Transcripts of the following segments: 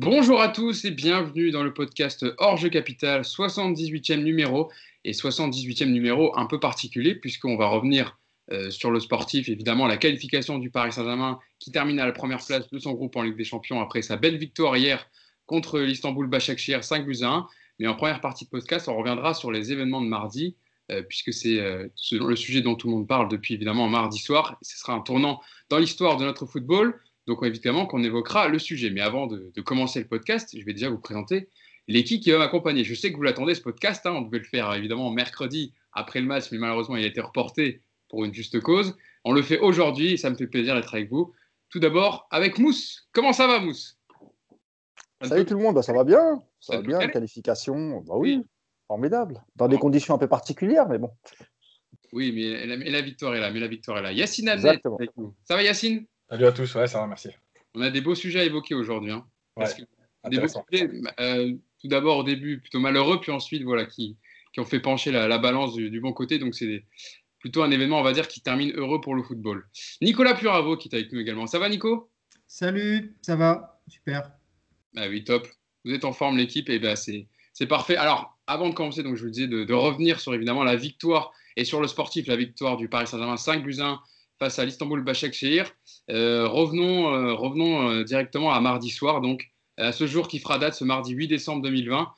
Bonjour à tous et bienvenue dans le podcast Hors Capital, 78e numéro et 78e numéro un peu particulier puisqu'on va revenir euh, sur le sportif, évidemment la qualification du Paris Saint-Germain qui termine à la première place de son groupe en Ligue des Champions après sa belle victoire hier contre l'Istanbul Başakşehir 5 buts à 1. Mais en première partie de podcast, on reviendra sur les événements de mardi euh, puisque c'est euh, le sujet dont tout le monde parle depuis évidemment mardi soir. Ce sera un tournant dans l'histoire de notre football. Donc évidemment qu'on évoquera le sujet. Mais avant de, commencer le podcast, je vais déjà vous présenter l'équipe qui va m'accompagner. Je sais que vous l'attendez ce podcast. Hein. on devait le faire évidemment mercredi après le match, mais malheureusement il a été reporté pour une juste cause. On le fait aujourd'hui et ça me fait plaisir d'être avec vous. Tout d'abord avec Mousse. Comment ça va Mousse? Salut tout le monde, bah, ça va bien. Ça, va bien, qualification. Bah oui, formidable. Dans des conditions un peu particulières, mais bon. Oui, mais la, victoire est là. Mais la victoire est là. Yacine nous. Ça va Yacine? Salut à tous, ouais, ça va, merci. On a des beaux sujets à évoquer aujourd'hui. Hein, euh, tout d'abord au début plutôt malheureux, puis ensuite voilà qui, qui ont fait pencher la, balance du, bon côté. Donc c'est plutôt un événement, on va dire, qui termine heureux pour le football. Nicolas Puravo qui est avec nous également. Ça va Nico? Salut, ça va, super. Ah oui, top. Vous êtes en forme l'équipe et ben c'est c'est parfait. Alors, avant de commencer, donc je vous disais de, de, revenir sur évidemment la victoire et sur le sportif, la victoire du Paris Saint-Germain 5 buts 1 face à l'Istanbul Başakşehir. Euh, revenons euh, revenons euh, directement à mardi soir, donc à ce jour qui fera date, ce mardi 8 décembre 2020,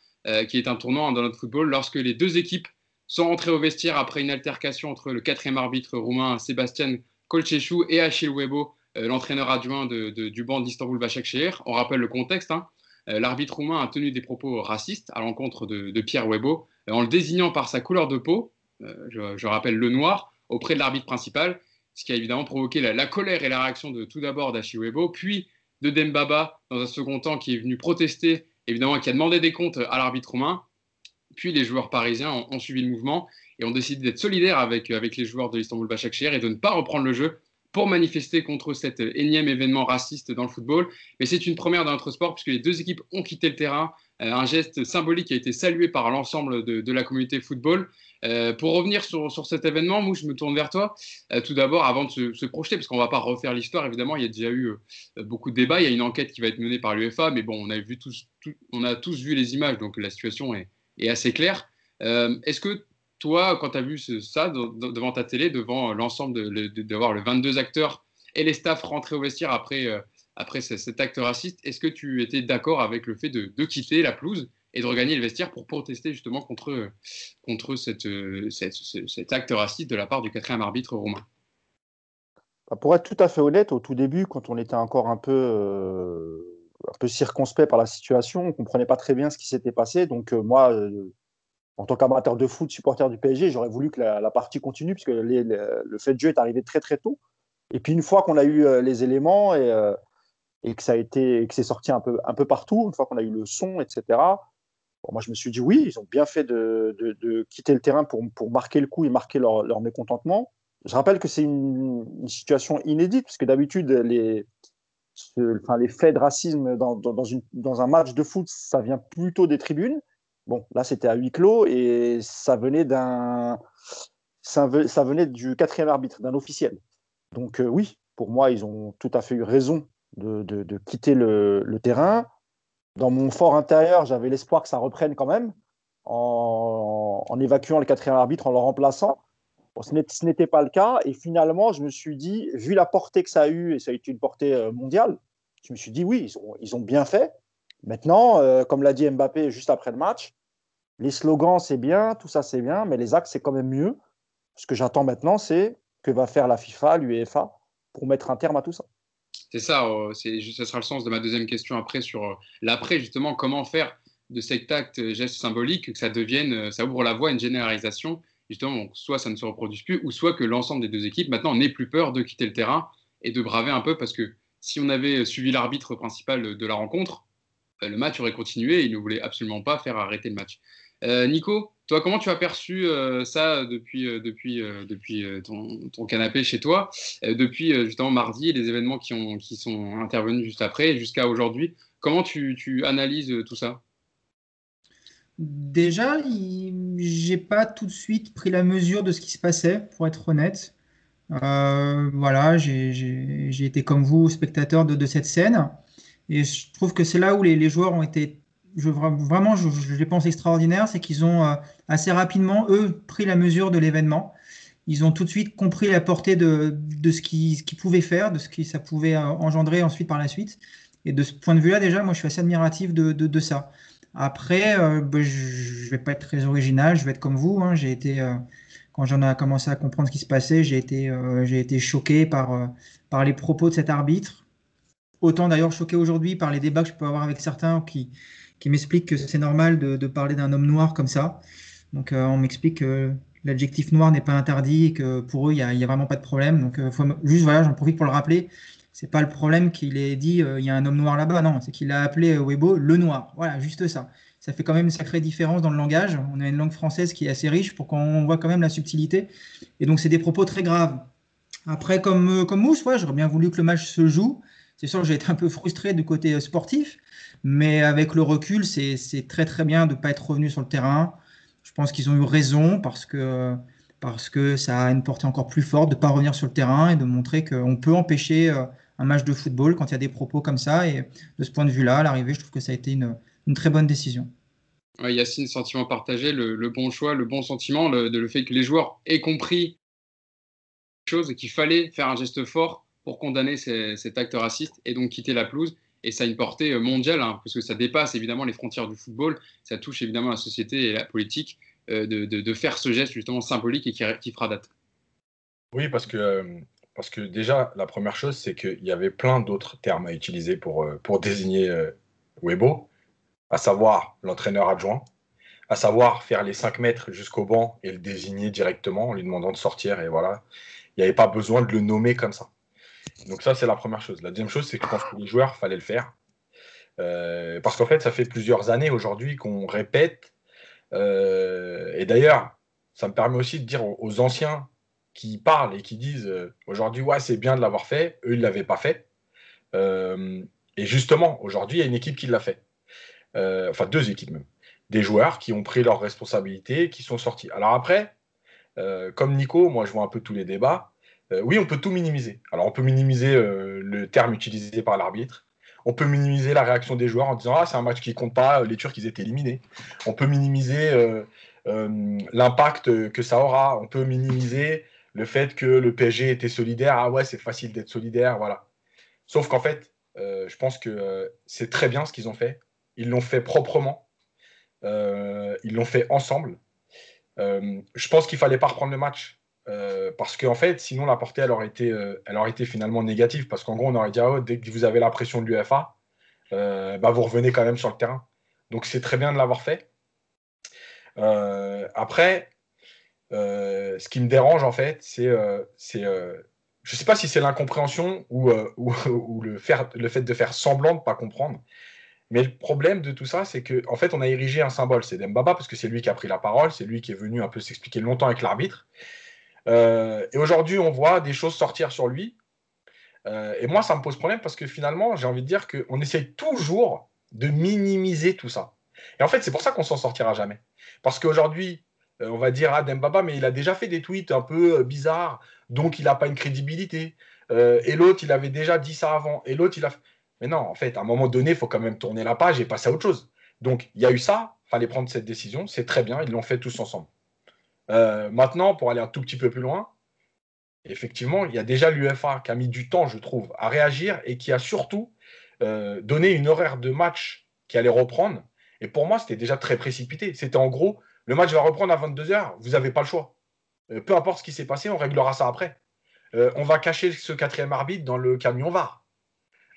qui est un tournant dans notre football, lorsque les deux équipes sont entrées au vestiaire après une altercation entre le quatrième arbitre roumain Sébastien Colceșu et Achille Webo, l'entraîneur adjoint du banc d'Istanbul Başakşehir. On rappelle le contexte. Hein. L'arbitre roumain a tenu des propos racistes à l'encontre de, Pierre Webo, en le désignant par sa couleur de peau, je rappelle le noir, auprès de l'arbitre principal, ce qui a évidemment provoqué la, colère et la réaction de tout d'abord d'Achiwebo, puis de Dembaba dans un second temps qui est venu protester, évidemment qui a demandé des comptes à l'arbitre romain. Puis les joueurs parisiens ont, suivi le mouvement et ont décidé d'être solidaires avec, avec les joueurs de l'Istanbul Başakşehir et de ne pas reprendre le jeu pour manifester contre cet énième événement raciste dans le football. Mais c'est une première dans notre sport puisque les deux équipes ont quitté le terrain. Euh, un geste symbolique qui a été salué par l'ensemble de, la communauté football. Euh, pour revenir sur, cet événement, moi je me tourne vers toi. Euh, tout d'abord, avant de se, projeter, parce qu'on ne va pas refaire l'histoire, évidemment, il y a déjà eu beaucoup de débats. Il y a une enquête qui va être menée par l'UEFA, mais bon, on a, vu tous, on a tous vu les images, donc la situation est, assez claire. Est-ce que toi, quand tu as vu ça devant ta télé, devant l'ensemble de, voir le 22 acteurs et les staffs rentrer au vestiaire après, euh, après cet acte raciste, est-ce que tu étais d'accord avec le fait de, quitter la pelouse et de regagner le vestiaire pour protester justement contre, contre cette, cet acte raciste de la part du quatrième arbitre romain bah, Pour être tout à fait honnête, au tout début, quand on était encore un peu, euh, un peu circonspect par la situation, on ne comprenait pas très bien ce qui s'était passé. Donc euh, moi, en tant qu'amateur de foot, supporter du PSG, j'aurais voulu que la, partie continue, puisque le fait de jeu est arrivé très très tôt. Et puis une fois qu'on a eu euh, les éléments et, euh, et que ça a été, que c'est sorti un peu, un peu partout, une fois qu'on a eu le son, etc. moi, je me suis dit oui, ils ont bien fait de, de, quitter le terrain pour, pour, marquer le coup et marquer leur, mécontentement. Je rappelle que c'est une, situation inédite, puisque d'habitude, les, faits de racisme dans, dans, un match de foot, ça vient plutôt des tribunes. Bon, là, c'était à huis clos et ça venait d'un, venait du quatrième arbitre, d'un officiel. Donc euh, oui, pour moi, ils ont tout à fait eu raison de, quitter le, terrain. Dans mon fort intérieur, j'avais l'espoir que ça reprenne quand même en, évacuant le quatrième arbitre, en le remplaçant. ce n'était pas le cas. Et finalement, je me suis dit, vu la portée que ça a eu, et ça a été une portée euh, mondiale, je me suis dit, oui, ils ont bien fait. Maintenant, euh, comme l'a dit Mbappé juste après le match, les slogans, c'est bien, tout ça, c'est bien, mais les actes, c'est quand même mieux. Ce que j'attends maintenant, c'est que va faire la FIFA, l'UEFA, pour mettre un terme à tout ça. C'est ça, euh, ce sera le sens de ma deuxième question après sur euh, l'après, justement, comment faire de cet acte geste symbolique que ça devienne, ça ouvre la voie à une généralisation, justement, soit ça ne se reproduise plus, ou soit que l'ensemble des deux équipes, maintenant, n'ait plus peur de quitter le terrain et de braver un peu, parce que si on avait suivi l'arbitre principal de la rencontre, euh, le match aurait continué et il ne voulait absolument pas faire arrêter le match. Euh, Nico, toi, comment tu as perçu euh, ça depuis, depuis, depuis ton, canapé chez toi, depuis justement mardi, les événements qui, ont, qui sont intervenus juste après, jusqu'à aujourd'hui? Comment tu, tu, analyses tout ça? Déjà, j'ai pas tout de suite pris la mesure de ce qui se passait, pour être honnête. voilà, j'ai été comme vous, spectateur de, de cette scène. Et je trouve que c'est là où les, joueurs ont été, vraiment, je, les pense extraordinaires, c'est qu'ils ont euh, assez rapidement, eux, pris la mesure de l'événement. Ils ont tout de suite compris la portée de, ce qu'ils pouvaient faire, de ce que ça pouvait euh, engendrer ensuite par la suite. Et de ce point de vue-là, déjà, moi, je suis assez admiratif de, ça. Après, euh, ben, je ne vais pas être très original, je vais être comme vous. Hein. J'ai été, quand j'en ai commencé à comprendre ce qui se passait, j'ai été, été choqué par, par les propos de cet arbitre Autant d'ailleurs choqué aujourd'hui par les débats que je peux avoir avec certains qui, qui m'expliquent que c'est normal de, parler d'un homme noir comme ça. Donc euh, on m'explique que l'adjectif noir n'est pas interdit et que pour eux, il n'y a, vraiment pas de problème. Donc euh, juste, voilà, j'en profite pour le rappeler. C'est pas le problème qu'il ait dit euh, il y a un homme noir là-bas. Non, c'est qu'il a appelé Weibo le noir. Voilà, juste ça. Ça fait quand même une sacrée différence dans le langage. On a une langue française qui est assez riche pour qu'on voit quand même la subtilité. Et donc, c'est des propos très graves. Après, comme, comme Mousse, ouais, j'aurais bien voulu que le match se joue. C'est sûr que j'ai été un peu frustré du côté euh, sportif, mais avec le recul, c'est très très bien de ne pas être revenu sur le terrain. Je pense qu'ils ont eu raison parce que, parce que ça a une portée encore plus forte de ne pas revenir sur le terrain et de montrer qu'on peut empêcher euh, un match de football quand il y a des propos comme ça. Et de ce point de vue-là, à l'arrivée, je trouve que ça a été une, très bonne décision. Ouais, Yacine, sentiment partagé, le, bon choix, le bon sentiment, le, le fait que les joueurs aient compris chose qu'il fallait faire un geste fort pour condamner cet acte raciste et donc quitter la pelouse. Et ça a une portée euh, mondiale, hein, parce que ça dépasse évidemment les frontières du football, ça touche évidemment la société et la politique, euh, de, faire ce geste justement symbolique et qui, fera date. Oui, parce que, euh, parce que déjà, la première chose, c'est qu'il y avait plein d'autres termes à utiliser pour, pour désigner Webo, à savoir l'entraîneur adjoint, à savoir faire les 5 mètres jusqu'au banc et le désigner directement en lui demandant de sortir. Et voilà, il n'y avait pas besoin de le nommer comme ça. Donc ça, c'est la première chose. La deuxième chose, c'est que je pense que les joueurs, fallait le faire. Euh, parce qu'en fait, ça fait plusieurs années aujourd'hui qu'on répète. Euh, et d'ailleurs, ça me permet aussi de dire aux, anciens qui parlent et qui disent euh, aujourd'hui, ouais, c'est bien de l'avoir fait. Eux, ils ne l'avaient pas fait. et justement, aujourd'hui, il y a une équipe qui l'a fait. enfin, deux équipes même. Des joueurs qui ont pris leurs responsabilités, qui sont sortis. Alors après, comme Nico, moi, je vois un peu tous les débats. Euh, oui, on peut tout minimiser. Alors, on peut minimiser euh, le terme utilisé par l'arbitre. On peut minimiser la réaction des joueurs en disant Ah, c'est un match qui compte pas, les Turcs, ils étaient éliminés. On peut minimiser euh, l'impact que ça aura. On peut minimiser le fait que le PSG était solidaire. Ah ouais, c'est facile d'être solidaire, voilà. Sauf qu'en fait, je pense que c'est très bien ce qu'ils ont fait. Ils l'ont fait proprement. ils l'ont fait ensemble. je pense qu'il fallait pas reprendre le match euh, parce qu'en fait, sinon la portée, elle aurait été, euh, elle aurait été finalement négative. Parce qu'en gros, on aurait dit, ah, dès que vous avez la pression de l'UFA, euh, bah, vous revenez quand même sur le terrain. Donc c'est très bien de l'avoir fait. après, ce qui me dérange en fait, c'est, je ne sais pas si c'est l'incompréhension ou, le fait de faire semblant de ne pas comprendre. Mais le problème de tout ça, c'est qu'en en fait, on a érigé un symbole. C'est Dembaba, parce que c'est lui qui a pris la parole, c'est lui qui est venu un peu s'expliquer longtemps avec l'arbitre. Euh, et aujourd'hui, on voit des choses sortir sur lui. Euh, et moi, ça me pose problème parce que finalement, j'ai envie de dire qu'on essaye toujours de minimiser tout ça. Et en fait, c'est pour ça qu'on s'en sortira jamais. Parce qu'aujourd'hui, euh, on va dire à Dembaba, mais il a déjà fait des tweets un peu bizarres, donc il n'a pas une crédibilité. et l'autre, il avait déjà dit ça avant. Et l'autre, il a. Mais non, en fait, à un moment donné, il faut quand même tourner la page et passer à autre chose. Donc, il y a eu ça, il fallait prendre cette décision, c'est très bien, ils l'ont fait tous ensemble. Euh, maintenant, pour aller un tout petit peu plus loin, effectivement, il y a déjà l'UFA qui a mis du temps, je trouve, à réagir et qui a surtout euh, donné une horaire de match qui allait reprendre. Et pour moi, c'était déjà très précipité. C'était en gros, le match va reprendre à 22h, vous n'avez pas le choix. Euh, peu importe ce qui s'est passé, on réglera ça après. on va cacher ce quatrième arbitre dans le camion VAR.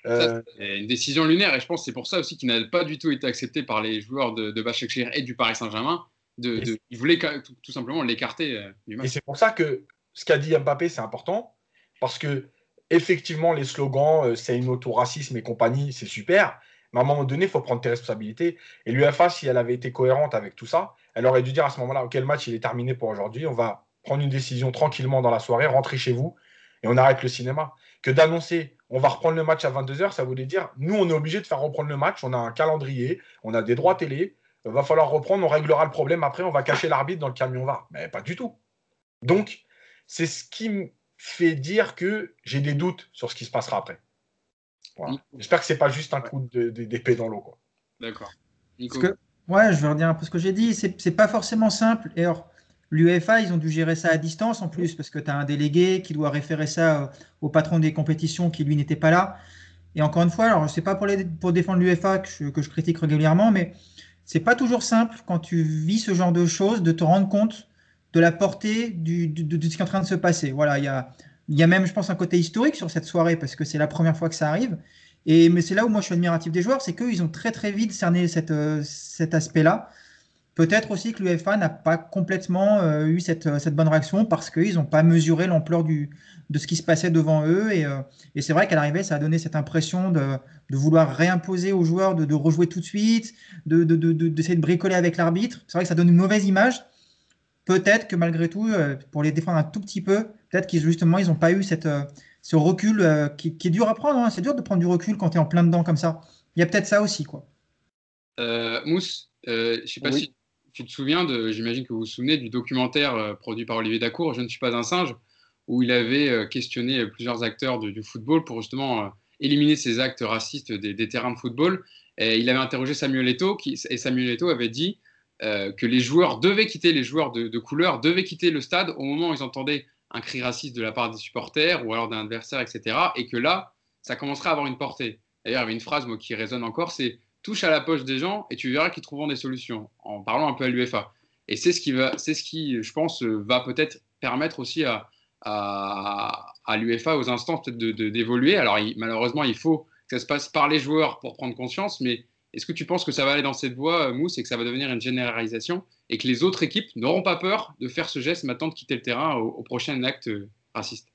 C'est une décision lunaire et je pense que c'est pour ça aussi qu'il n'a pas du tout été accepté par les joueurs de, de et du Paris Saint-Germain de, il voulait tout, simplement l'écarter euh, du match. Et c'est pour ça que ce qu'a dit Mbappé, c'est important, parce que effectivement, les slogans, euh, c'est une auto-racisme et compagnie, c'est super, mais à un moment donné, il faut prendre tes responsabilités. Et l'UFA, si elle avait été cohérente avec tout ça, elle aurait dû dire à ce moment-là, OK, le match, il est terminé pour aujourd'hui, on va prendre une décision tranquillement dans la soirée, rentrer chez vous, et on arrête le cinéma. Que d'annoncer, on va reprendre le match à 22h, ça voulait dire, nous, on est obligé de faire reprendre le match, on a un calendrier, on a des droits télé, va falloir reprendre, on réglera le problème après, on va cacher l'arbitre dans le camion VAR. Mais pas du tout. Donc, c'est ce qui me fait dire que j'ai des doutes sur ce qui se passera après. J'espère que c'est pas juste un coup d'épée dans l'eau. D'accord. Ouais, je vais redire un peu ce que j'ai dit. C'est pas forcément simple. Et alors, l'UEFA, ils ont dû gérer ça à distance en plus, parce que tu as un délégué qui doit référer ça euh, au patron des compétitions qui, lui, n'était pas là. Et encore une fois, alors, c'est pas pour, les, pour défendre l'UEFA que que je critique régulièrement, mais c'est pas toujours simple quand tu vis ce genre de choses de te rendre compte de la portée du, de, ce qui est en train de se passer. Voilà, il y a, y a même, je pense, un côté historique sur cette soirée parce que c'est la première fois que ça arrive. Et, mais c'est là où moi je suis admiratif des joueurs, c'est qu'ils ont très très vite cerné cette, euh, cet aspect-là. Peut-être aussi que l'UEFA n'a pas complètement euh, eu cette, euh, cette, bonne réaction parce qu'ils n'ont pas mesuré l'ampleur de ce qui se passait devant eux. Et, euh, et c'est vrai qu'à l'arrivée, ça a donné cette impression de, de vouloir réimposer aux joueurs de, de rejouer tout de suite, d'essayer de, de, de, bricoler avec l'arbitre. C'est vrai que ça donne une mauvaise image. Peut-être que malgré tout, pour les défendre un tout petit peu, peut-être qu'ils justement, ils n'ont pas eu cette, ce recul qui, qui, est dur à prendre. Hein. C'est dur de prendre du recul quand tu es en plein dedans comme ça. Il y a peut-être ça aussi. quoi. Mousse, je ne sais pas si tu te souviens, de, j'imagine que vous vous souvenez, du documentaire euh, produit par Olivier Dacour, Je ne suis pas un singe, où il avait euh, questionné plusieurs acteurs du football pour justement euh, éliminer ces actes racistes des, terrains de football. Et il avait interrogé Samuel Eto'o, qui, et Samuel Eto'o avait dit que les joueurs devaient quitter, les joueurs de, de, couleur devaient quitter le stade au moment où ils entendaient un cri raciste de la part des supporters ou alors d'un adversaire, etc. Et que là, ça commencerait à avoir une portée. D'ailleurs, il y avait une phrase moi, qui résonne encore, c'est touche à la poche des gens et tu verras qu'ils trouveront des solutions en parlant un peu à l'UFA. Et c'est ce qui, va, c'est ce qui, je pense, va peut-être permettre aussi à, à, l'UFA aux instants peut-être d'évoluer. Alors malheureusement, il faut que ça se passe par les joueurs pour prendre conscience, mais est-ce que tu penses que ça va aller dans cette voie, Mousse, et que ça va devenir une généralisation et que les autres équipes n'auront pas peur de faire ce geste maintenant de quitter le terrain au prochain acte raciste?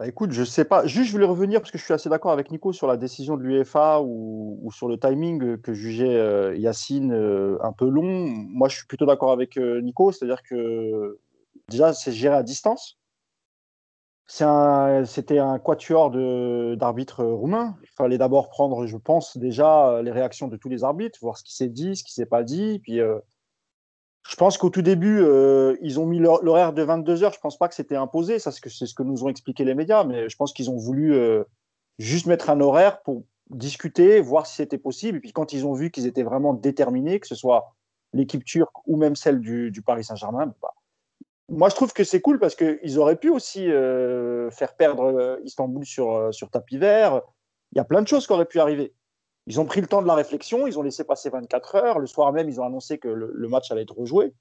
Bah, écoute, je sais pas. Juste, je voulais revenir parce que je suis assez d'accord avec Nico sur la décision de l'UEFA ou, sur le timing que jugeait euh, Yacine euh, un peu long. Moi, je suis plutôt d'accord avec euh, Nico, c'est-à-dire que déjà, c'est géré à distance. C'était un, quatuor d'arbitres roumains. Il fallait d'abord prendre, je pense, déjà les réactions de tous les arbitres, voir ce qui s'est dit, ce qui s'est pas dit, puis je pense qu'au tout début, euh, ils ont mis l'horaire de 22 heures. Je pense pas que c'était imposé. Ça, c'est ce que nous ont expliqué les médias. Mais je pense qu'ils ont voulu euh, juste mettre un horaire pour discuter, voir si c'était possible. Et puis quand ils ont vu qu'ils étaient vraiment déterminés, que ce soit l'équipe turque ou même celle du, Paris Saint-Germain, bah, moi je trouve que c'est cool parce qu'ils auraient pu aussi euh, faire perdre Istanbul sur, sur tapis vert. Il y a plein de choses qui auraient pu arriver. Ils ont pris le temps de la réflexion, ils ont laissé passer 24 heures. Le soir même, ils ont annoncé que le, match allait être rejoué.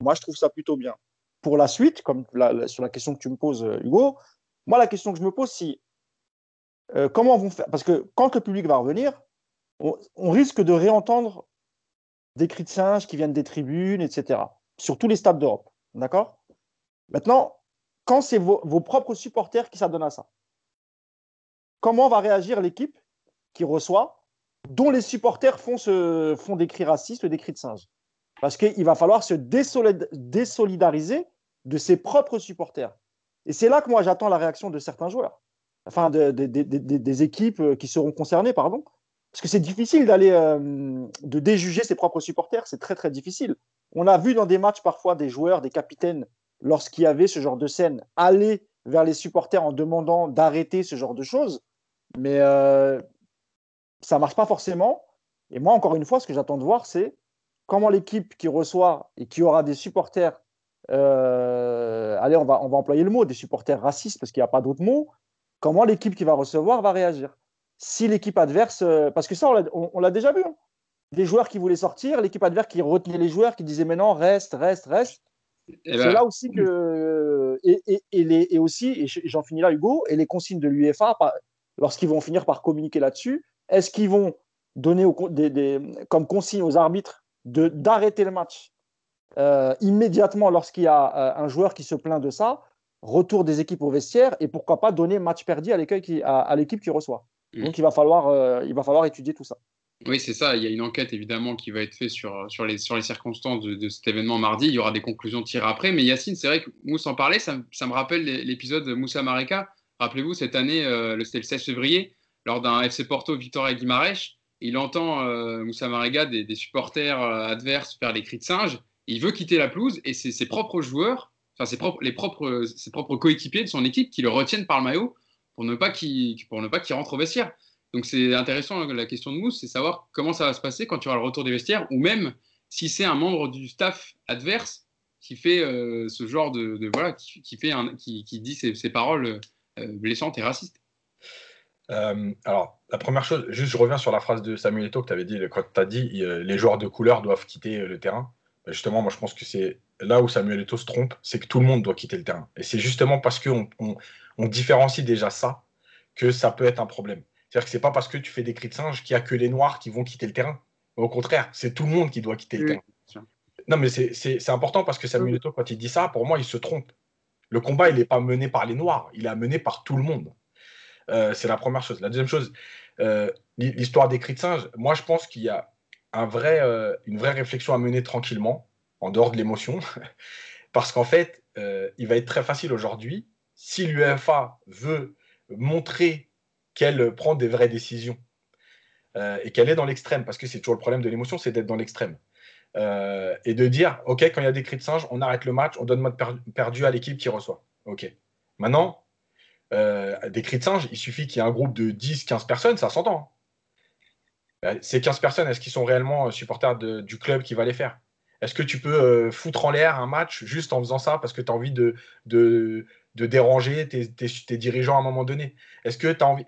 Moi, je trouve ça plutôt bien. Pour la suite, comme sur la question que tu me poses, euh, Hugo, moi, la question que je me pose, c'est euh, comment vont faire Parce que quand le public va revenir, on, risque de réentendre des cris de singes qui viennent des tribunes, etc. Sur tous les stades d'Europe. D'accord? Maintenant, quand c'est vos, vos, propres supporters qui s'adonnent à ça, comment va réagir l'équipe qui reçoit dont les supporters font, des cris racistes, des cris de singe. Parce qu'il va falloir se désolidariser de ses propres supporters. Et c'est là que moi j'attends la réaction de certains joueurs, enfin de, des équipes euh, qui seront concernées, pardon. Parce que c'est difficile d'aller euh, de déjuger ses propres supporters, c'est très très difficile. On a vu dans des matchs parfois des joueurs, des capitaines, lorsqu'il y avait ce genre de scène, aller vers les supporters en demandant d'arrêter ce genre de choses. Mais euh, ça marche pas forcément. Et moi, encore une fois, ce que j'attends de voir, c'est comment l'équipe qui reçoit et qui aura des supporters, euh, allez, on va, on va employer le mot, des supporters racistes, parce qu'il n'y a pas d'autre mot, comment l'équipe qui va recevoir va réagir. Si l'équipe adverse, euh, parce que ça, on l'a déjà vu, hein. des joueurs qui voulaient sortir, l'équipe adverse qui retenait les joueurs, qui disait mais non, reste, reste, reste. C'est ben, là aussi que. Et, et, les, et aussi, et j'en finis là, Hugo, et les consignes de l'UEFA, lorsqu'ils vont finir par communiquer là-dessus, est-ce qu'ils vont donner comme consigne aux arbitres d'arrêter le match euh, immédiatement lorsqu'il y a euh, un joueur qui se plaint de ça, retour des équipes au vestiaire et pourquoi pas donner match perdu à l'équipe qui, à, qui reçoit. Mm. Donc il va, falloir, euh, il va falloir étudier tout ça. Oui, c'est ça. Il y a une enquête évidemment qui va être faite sur, sur, les, sur les circonstances de, cet événement mardi. Il y aura des conclusions tirées après. Mais Yacine, c'est vrai que Moussa en parlait, ça, ça me rappelle l'épisode de Moussa Mareka. Rappelez-vous, cette année, c'était le 16 février, lors d'un FC Porto Victoria Guimarães, il entend euh, Moussa Marega des, supporters euh, adverses faire les cris de singe. Il veut quitter la pelouse et c'est ses propres joueurs, enfin ses propres, les propres, ses propres coéquipiers de son équipe qui le retiennent par le maillot pour ne pas qu'il rentre au vestiaire. Donc c'est intéressant la question de Mousse, c'est savoir comment ça va se passer quand tu auras le retour des vestiaires, ou même si c'est un membre du staff adverse qui fait euh, ce genre de, voilà qui, fait un, qui, dit ces, paroles euh, blessantes et racistes. Euh, alors, la première chose, juste je reviens sur la phrase de Samuel Eto'o que tu avais dit, quand tu as dit les joueurs de couleur doivent quitter le terrain. Bah, justement, moi je pense que c'est là où Samuel Eto'o se trompe, c'est que tout le monde doit quitter le terrain. Et c'est justement parce qu'on on, différencie déjà ça que ça peut être un problème. C'est-à-dire que c'est pas parce que tu fais des cris de singe qu'il n'y a que les noirs qui vont quitter le terrain. Au contraire, c'est tout le monde qui doit quitter le terrain. Non, mais c'est important parce que Samuel Eto'o, quand il dit ça, pour moi, il se trompe. Le combat, il n'est pas mené par les noirs, il est mené par tout le monde. Euh, c'est la première chose. La deuxième chose, euh, l'histoire des cris de singe, moi, je pense qu'il y a un vrai, euh, une vraie réflexion à mener tranquillement, en dehors de l'émotion, parce qu'en fait, il va être très facile aujourd'hui, si l'UEFA veut montrer qu'elle prend des vraies décisions et qu'elle est dans l'extrême, parce que c'est toujours le problème de l'émotion, c'est d'être dans l'extrême. et de dire, OK, quand il y a des cris de singe, on arrête le match, on donne mode perdu à l'équipe qui reçoit. OK. Maintenant, euh, des cris de singe, il suffit qu'il y ait un groupe de 10, 15 personnes, ça s'entend. Euh, ces 15 personnes, est-ce qu'ils sont réellement euh, supporters du club qui va les faire? Est-ce que tu peux foutre en l'air un match juste en faisant ça parce que tu as envie de, déranger tes, dirigeants à un moment donné? Est-ce que tu as envie.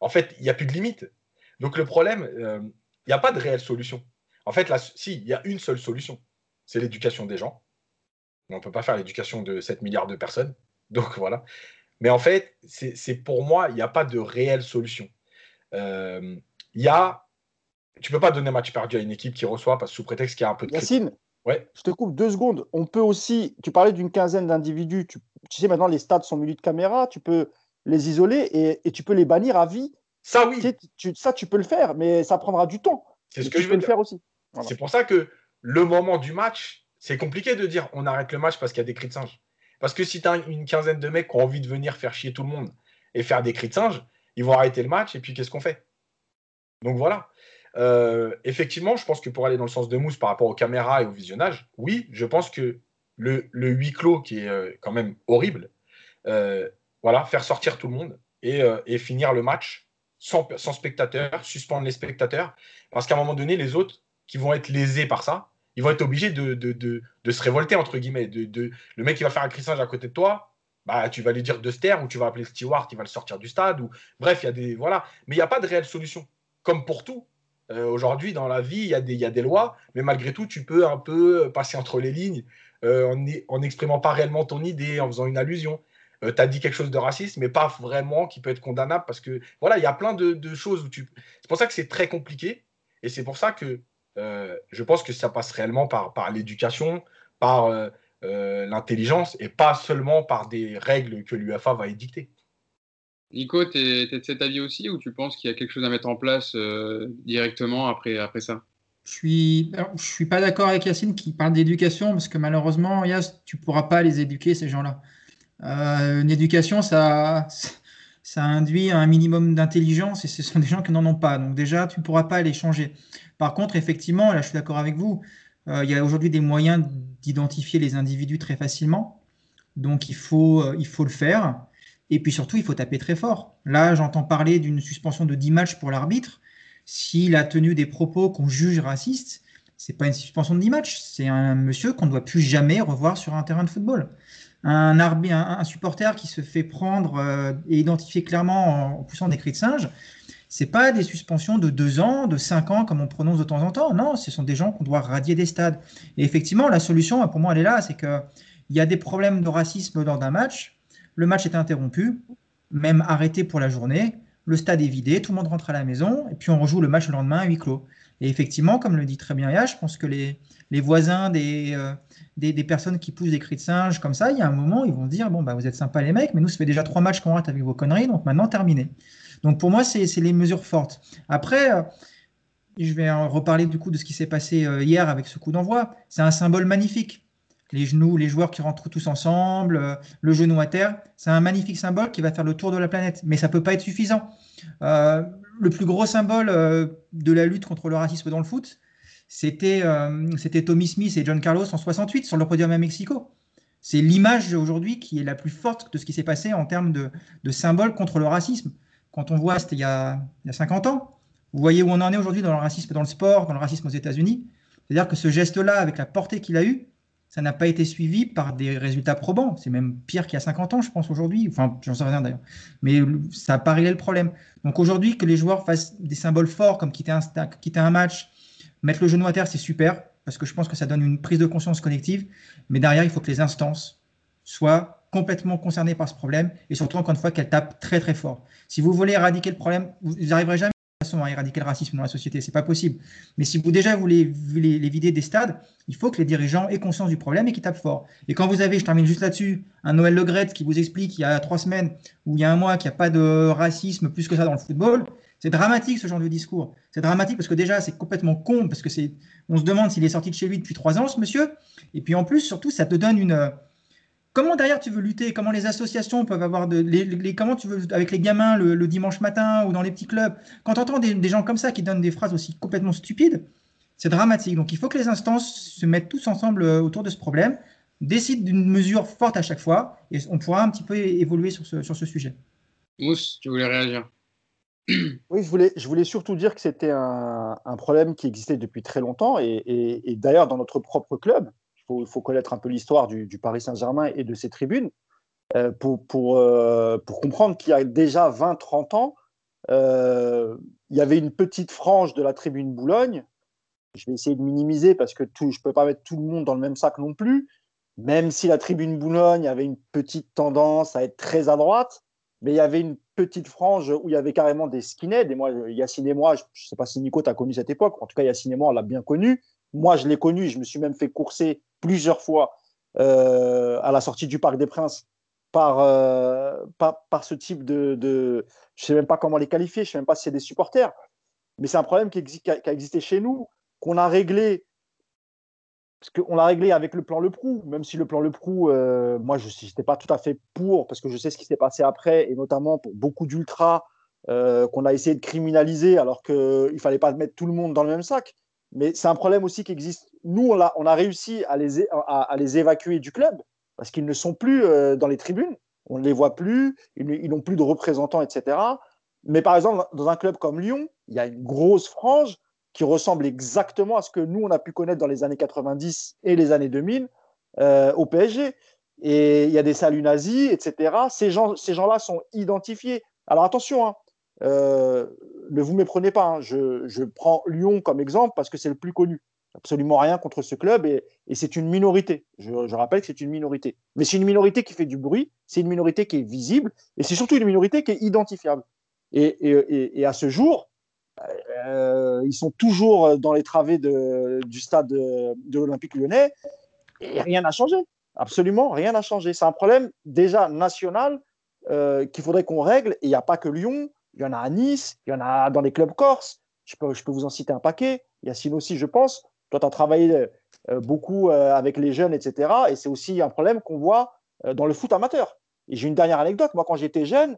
En fait, il n'y a plus de limite. Donc le problème, il n'y a pas de réelle solution. En fait, si, il y a une seule solution c'est l'éducation des gens. On ne peut pas faire l'éducation de 7 milliards de personnes. Donc voilà. Mais en fait, c'est pour moi, il n'y a pas de réelle solution. Euh, il y a, tu peux pas donner match perdu à une équipe qui reçoit parce, sous prétexte qu'il y a un peu de. Yacine, ouais. je te coupe deux secondes. On peut aussi, tu parlais d'une quinzaine d'individus. Tu, sais, maintenant, les stades sont munis de caméras. Tu peux les isoler et, tu peux les bannir à vie. Ça, oui. ça, tu peux le faire, mais ça prendra du temps. C'est ce que je veux le faire aussi. C'est pour ça que le moment du match, c'est compliqué de dire on arrête le match parce qu'il y a des cris de singe. Parce que si tu as une quinzaine de mecs qui ont envie de venir faire chier tout le monde et faire des cris de singe, ils vont arrêter le match et puis qu'est-ce qu'on fait? Donc voilà. Euh, effectivement, je pense que pour aller dans le sens de Mousse par rapport aux caméras et au visionnage, oui, je pense que le, huis clos qui est euh, quand même horrible, euh, voilà, faire sortir tout le monde et, finir le match sans, sans spectateurs, suspendre les spectateurs, parce qu'à un moment donné, les autres qui vont être lésés par ça, ils vont être obligés de, de, se révolter, entre guillemets. De, le mec qui va faire un crissage à côté de toi, bah, tu vas lui dire de se taire ou tu vas appeler le steward qui va le sortir du stade. Ou... Bref, il y a des. Voilà. Mais il n'y a pas de réelle solution. Comme pour tout. Euh, aujourd'hui, dans la vie, il y, a des, y a des lois, mais malgré tout, tu peux un peu passer entre les lignes euh, en n'exprimant pas réellement ton idée, en faisant une allusion. Euh, tu as dit quelque chose de raciste, mais pas vraiment qui peut être condamnable parce que voilà, il y a plein de, de choses où tu. C'est pour ça que c'est très compliqué et c'est pour ça que je pense que ça passe réellement par, par l'éducation, par euh, euh, l'intelligence et pas seulement par des règles que l'UFA va édicter. Nico, tu es, de cet avis aussi ou tu penses qu'il y a quelque chose à mettre en place directement après, après ça? Je suis, je suis pas d'accord avec Yacine qui parle d'éducation parce que malheureusement, Yass, tu pourras pas les éduquer ces gens-là. une éducation, ça, ça induit un minimum d'intelligence et ce sont des gens qui n'en ont pas. Donc déjà, tu ne pourras pas les changer. Par contre, effectivement, là je suis d'accord avec vous, euh, il y a aujourd'hui des moyens d'identifier les individus très facilement. Donc il faut, euh, il faut le faire. Et puis surtout, il faut taper très fort. Là, j'entends parler d'une suspension de 10 matchs pour l'arbitre. S'il a tenu des propos qu'on juge racistes, c'est pas une suspension de 10 matchs, c'est un monsieur qu'on ne doit plus jamais revoir sur un terrain de football un, supporter qui se fait prendre euh, et identifier clairement en, poussant des cris de singe, c'est pas des suspensions de deux ans, de cinq ans comme on prononce de temps en temps. Non, ce sont des gens qu'on doit radier des stades. Et effectivement, la solution, pour moi, elle est là, c'est que il y a des problèmes de racisme lors d'un match. Le match est interrompu, même arrêté pour la journée. Le stade est vidé, tout le monde rentre à la maison, et puis on rejoue le match le lendemain à huis clos. Et effectivement, comme le dit très bien Yaya, je pense que les, les voisins euh, des, des, personnes qui poussent des cris de singe comme ça, il y a un moment, ils vont dire Bon, bah, vous êtes sympas les mecs, mais nous, ça fait déjà trois matchs qu'on rate avec vos conneries, donc maintenant, terminé. Donc pour moi, c'est les mesures fortes. Après, euh, je vais reparler du coup de ce qui s'est passé euh, hier avec ce coup d'envoi. C'est un symbole magnifique. Les genoux, les joueurs qui rentrent tous ensemble, le genou à terre, c'est un magnifique symbole qui va faire le tour de la planète. Mais ça ne peut pas être suffisant. Le plus gros symbole de la lutte contre le racisme dans le foot, c'était euh, Tommy Smith et John Carlos en 68 sur le podium à Mexico. C'est l'image aujourd'hui qui est la plus forte de ce qui s'est passé en termes de, de symbole contre le racisme. Quand on voit, c'était il, y a 50 ans, vous voyez où on en est aujourd'hui dans le racisme dans le sport, dans le racisme aux États-Unis. C'est-à-dire que ce geste-là, avec la portée qu'il a eue, ça n'a pas été suivi par des résultats probants. C'est même pire qu'il y a 50 ans, je pense, aujourd'hui. Enfin, j'en sais rien d'ailleurs. Mais ça a pas réglé le problème. Donc aujourd'hui, que les joueurs fassent des symboles forts comme quitter un, match, mettre le genou à terre, c'est super, parce que je pense que ça donne une prise de conscience collective. Mais derrière, il faut que les instances soient complètement concernées par ce problème et surtout, encore une fois, qu'elles tapent très très fort. Si vous voulez éradiquer le problème, vous n'arriverez jamais façon à éradiquer le racisme dans la société, c'est pas possible. Mais si vous déjà voulez les, vider des stades, il faut que les dirigeants aient conscience du problème et qu'ils tapent fort. Et quand vous avez, je termine juste là-dessus, un Noël Legrette qui vous explique il y a trois semaines ou il y a un mois qu'il n'y a pas de racisme plus que ça dans le football, c'est dramatique ce genre de discours. C'est dramatique parce que déjà c'est complètement con parce que c'est, on se demande s'il est sorti de chez lui depuis trois ans ce monsieur. Et puis en plus surtout ça te donne une Comment derrière tu veux lutter? Comment les associations peuvent avoir de. Les, comment tu veux, avec les gamins le, dimanche matin ou dans les petits clubs? Quand tu entends des, gens comme ça qui donnent des phrases aussi complètement stupides, c'est dramatique. Donc il faut que les instances se mettent tous ensemble euh, autour de ce problème, décident d'une mesure forte à chaque fois, et on pourra un petit peu évoluer sur ce, sur ce sujet. Mousse, tu voulais réagir? Oui, je voulais, je voulais surtout dire que c'était un, problème qui existait depuis très longtemps, et, et d'ailleurs dans notre propre club, il faut, connaître un peu l'histoire du, Paris Saint-Germain et de ses tribunes euh, euh, pour, comprendre qu'il y a déjà 20-30 ans, euh, il y avait une petite frange de la tribune Boulogne. Je vais essayer de minimiser parce que je ne peux pas mettre tout le monde dans le même sac non plus, même si la tribune Boulogne avait une petite tendance à être très à droite, mais il y avait une petite frange où il y avait carrément des skinheads. Et moi, Yacine et moi, je ne sais pas si Nico t'a connu cette époque, en tout cas Yacine et moi, on l'a bien connu. Moi, je l'ai connu, je me suis même fait courser plusieurs fois euh, à la sortie du Parc des Princes par, euh, par, ce type de, je ne sais même pas comment les qualifier, je ne sais même pas si c'est des supporters, mais c'est un problème qui, existe, qui, a, existé chez nous, qu'on a réglé, parce qu'on l'a réglé avec le plan Le Prou, même si le plan Le Prou, euh, moi, je n'étais pas tout à fait pour, parce que je sais ce qui s'est passé après, et notamment pour beaucoup d'ultras qu'on a essayé de criminaliser, alors qu'il ne fallait pas mettre tout le monde dans le même sac. Mais c'est un problème aussi qui existe. Nous, on a, réussi à les, à, les, évacuer du club parce qu'ils ne sont plus euh, dans les tribunes. On ne les voit plus, ils n'ont plus de représentants, etc. Mais par exemple, dans un club comme Lyon, il y a une grosse frange qui ressemble exactement à ce que nous, on a pu connaître dans les années 90 et les années 2000 euh, au PSG. Et il y a des saluts nazis, etc. Ces gens-là ces gens sont identifiés. Alors attention, hein, ne vous méprenez pas, hein. je, prends Lyon comme exemple parce que c'est le plus connu. Absolument rien contre ce club et, c'est une minorité. Je, rappelle que c'est une minorité. Mais c'est une minorité qui fait du bruit, c'est une minorité qui est visible et c'est surtout une minorité qui est identifiable. Et, à ce jour, euh, ils sont toujours dans les travées du stade de, l'Olympique lyonnais et rien n'a changé. Absolument rien n'a changé. C'est un problème déjà national euh, qu'il faudrait qu'on règle. Et il n'y a pas que Lyon, il y en a à Nice, il y en a dans les clubs corses. Je peux, je peux vous en citer un paquet. Yacine aussi, je pense. Toi, tu as travaillé euh, beaucoup euh, avec les jeunes, etc. Et c'est aussi un problème qu'on voit euh, dans le foot amateur. Et j'ai une dernière anecdote. Moi, quand j'étais jeune,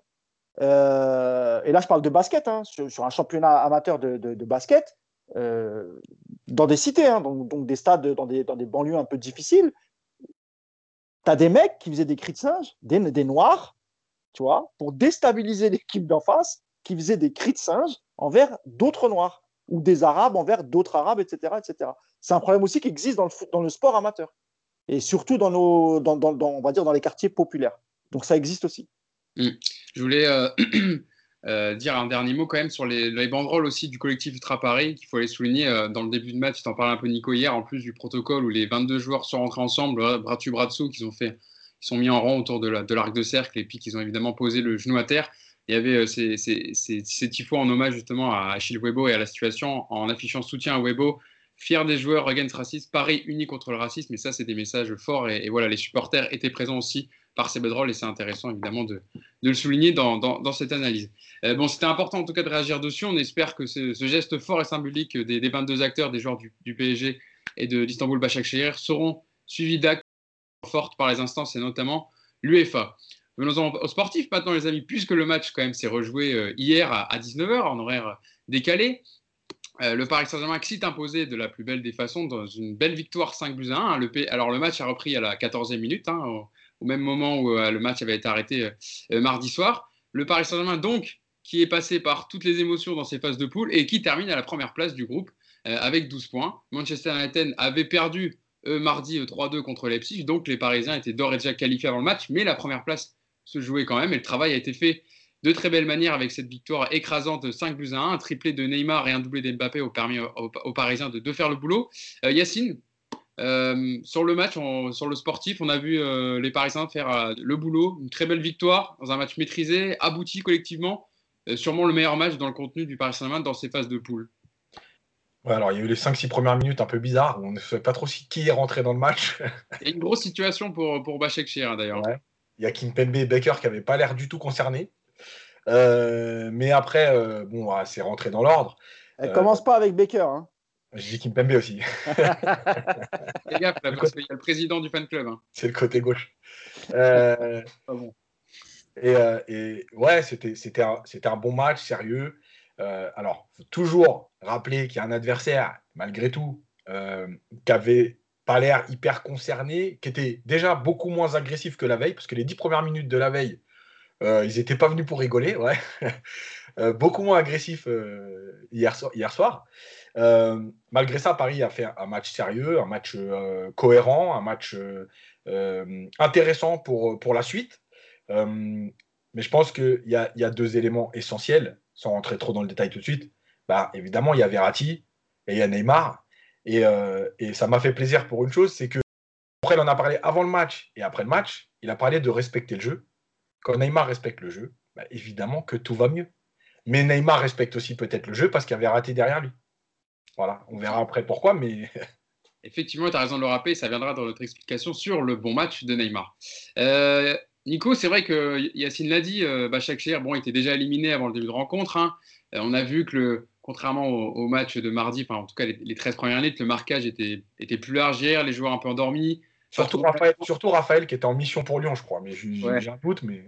et là, je parle de basket, hein, sur, un championnat amateur de, de, basket, dans des cités, hein, donc, donc, des stades, dans des, dans des banlieues un peu difficiles, tu as des mecs qui faisaient des cris de singe, des, des noirs, tu vois, pour déstabiliser l'équipe d'en face, qui faisait des cris de singe envers d'autres noirs ou des arabes envers d'autres arabes, etc. etc. C'est un problème aussi qui existe dans le, sport amateur et surtout dans, nos, dans, dans, on va dire dans les quartiers populaires. Donc ça existe aussi. Mmh. Je voulais euh, euh, dire un dernier mot quand même sur les, les banderoles aussi du collectif Ultra Paris qu'il faut aller souligner euh, dans le début de match. Tu t'en parlais un peu Nico hier, en plus du protocole où les 22 joueurs sont rentrés ensemble, bras dessus bras dessous, qu'ils ont fait ils sont mis en rang autour de l'arc de, cercle et puis qu'ils ont évidemment posé le genou à terre. Il y avait euh, ces, ces, tifos en hommage justement à Achille Webo et à la situation en affichant soutien à Webo, fier des joueurs against racisme, Paris uni contre le racisme. Et ça, c'est des messages forts. Et, voilà, les supporters étaient présents aussi par ces bedrolls et c'est intéressant évidemment de, le souligner dans, cette analyse. Euh, bon, c'était important en tout cas de réagir dessus. On espère que ce, geste fort et symbolique des, des 22 acteurs, des joueurs du, PSG et de l'Istanbul Başakşehir seront suivis d'actes forte par les instances et notamment l'UEFA. Venons-en aux sportifs maintenant, les amis, puisque le match quand même s'est rejoué euh, hier à, 19h en horaire décalé. le Paris Saint-Germain qui s'est imposé de la plus belle des façons dans une belle victoire 5 buts à 1. Le Alors le match a repris à la 14e minute, hein, au, même moment où le match avait été arrêté mardi soir. Le Paris Saint-Germain donc qui est passé par toutes les émotions dans ses phases de poule et qui termine à la première place du groupe avec 12 points. Manchester United avait perdu mardi 3-2 contre Leipzig, donc les Parisiens étaient d'ores et déjà qualifiés avant le match, mais la première place se jouait quand même et le travail a été fait de très belle manière avec cette victoire écrasante de 5 buts à 1, un triplé de Neymar et un doublé d'Mbappé ont permis aux, Parisiens de, faire le boulot. Euh, Yacine, euh, sur le match, sur le sportif, on a vu euh, les Parisiens faire le boulot, une très belle victoire dans un match maîtrisé, abouti collectivement, sûrement le meilleur match dans le contenu du Paris Saint-Germain dans ces phases de poule. alors il y a eu les 5-6 premières minutes un peu bizarres, on ne sait pas trop si qui est rentré dans le match. Il y a une grosse situation pour, pour Bachek hein, d'ailleurs. Il y a Kimpembe et Baker qui n'avaient pas l'air du tout concernés. Euh, mais après, euh, bon, c'est rentré dans l'ordre. Elle commence pas avec Baker. Hein. Je dis Kimpembe aussi. Fais gaffe, parce qu'il y a le président du fan club. Hein. C'est le côté gauche. Euh, ah bon. et, et, ouais, c'était un, un bon match, sérieux. alors, faut toujours rappeler qu'il y a un adversaire, malgré tout, qui avait pas l'air hyper concerné, qui était déjà beaucoup moins agressif que la veille, parce que les dix premières minutes de la veille, euh, ils n'étaient pas venus pour rigoler, ouais. Euh, beaucoup moins agressifs euh, hier, soir. malgré ça, Paris a fait un match sérieux, un match cohérent, un match intéressant pour, pour la suite. mais je pense qu'il y y a deux éléments essentiels, sans rentrer trop dans le détail tout de suite. Bah, évidemment, il y a Verratti et il y a Neymar. Et, et ça m'a fait plaisir pour une chose, c'est que après, il en a parlé avant le match et après le match. Il a parlé de respecter le jeu quand Neymar respecte le jeu, bah, évidemment que tout va mieux. Mais Neymar respecte aussi peut-être le jeu parce qu'il avait raté derrière lui. Voilà, on verra après pourquoi, mais. Effectivement, tu as raison de le rappeler, ça viendra dans notre explication sur le bon match de Neymar. Euh, Nico, c'est vrai que Yacine l'a dit, euh, Bachak bon, était déjà éliminé avant le début de rencontre. Hein. Euh, on a vu que, le, contrairement au, match de mardi, enfin, en tout cas les, 13 premières minutes, le marquage était, était plus large hier, les joueurs un peu endormis. Surtout Raphaël, surtout Raphaël, qui était en mission pour Lyon, je crois. Mais j'ai un doute. Mais...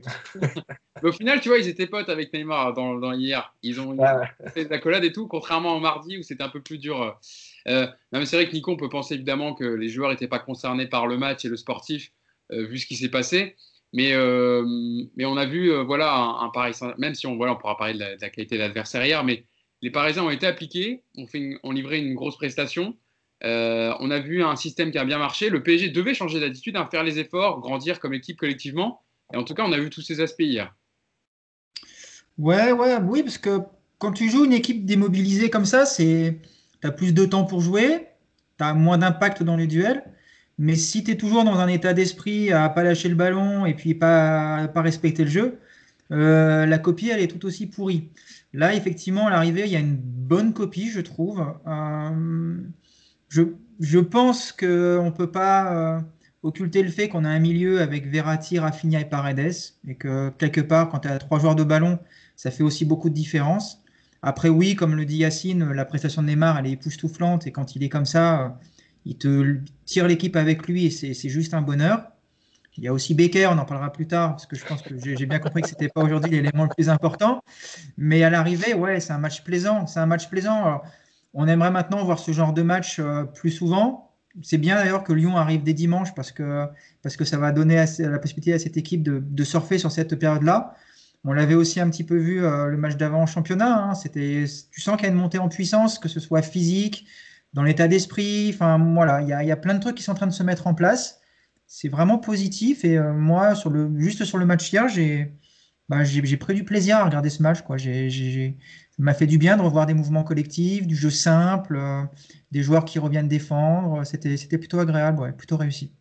au final, tu vois, ils étaient potes avec Neymar dans, hier. Ils ont fait des accolades et tout, contrairement au mardi où c'était un peu plus dur. Euh, c'est vrai que Nico, on peut penser évidemment que les joueurs n'étaient pas concernés par le match et le sportif, euh, vu ce qui s'est passé. Mais, euh, mais on a vu, voilà, un, Paris, même si on, voilà, on pourra parler de la, qualité de l'adversaire hier, mais les Parisiens ont été appliqués, ont, fait ont livré une grosse prestation. Euh, on a vu un système qui a bien marché. Le PSG devait changer d'attitude, hein, faire les efforts, grandir comme équipe collectivement. Et en tout cas, on a vu tous ces aspects hier. Ouais, ouais, oui, parce que quand tu joues une équipe démobilisée comme ça, tu as plus de temps pour jouer, tu as moins d'impact dans les duels. Mais si tu es toujours dans un état d'esprit à pas lâcher le ballon et puis pas, pas respecter le jeu, euh, la copie, elle est tout aussi pourrie. Là, effectivement, à l'arrivée, il y a une bonne copie, je trouve. Euh, je, pense qu'on ne peut pas euh, occulter le fait qu'on a un milieu avec Verratti, Rafinha et Paredes, et que quelque part, quand tu as trois joueurs de ballon, ça fait aussi beaucoup de différence. Après, oui, comme le dit Yacine, la prestation de Neymar, elle est époustouflante, et quand il est comme ça, il te tire l'équipe avec lui, et c'est juste un bonheur. Il y a aussi Becker, on en parlera plus tard, parce que je pense que j'ai bien compris que ce n'était pas aujourd'hui l'élément le plus important. Mais à l'arrivée, ouais, c'est un match plaisant. C'est un match plaisant. On aimerait maintenant voir ce genre de match euh, plus souvent. C'est bien d'ailleurs que Lyon arrive dès dimanche parce que, parce que ça va donner la possibilité à cette équipe de, surfer sur cette période-là. On l'avait aussi un petit peu vu euh, le match d'avant en championnat. Hein. C'était, tu sens qu'il y a une montée en puissance, que ce soit physique, dans l'état d'esprit. Enfin, voilà, il y, a, plein de trucs qui sont en train de se mettre en place. C'est vraiment positif. Et euh, moi, sur le, juste sur le match hier, j'ai, bah, pris du plaisir à regarder ce match. Quoi. J'ai, m'a fait du bien de revoir des mouvements collectifs, du jeu simple, euh, des joueurs qui reviennent défendre. C'était, plutôt agréable, plutôt réussi.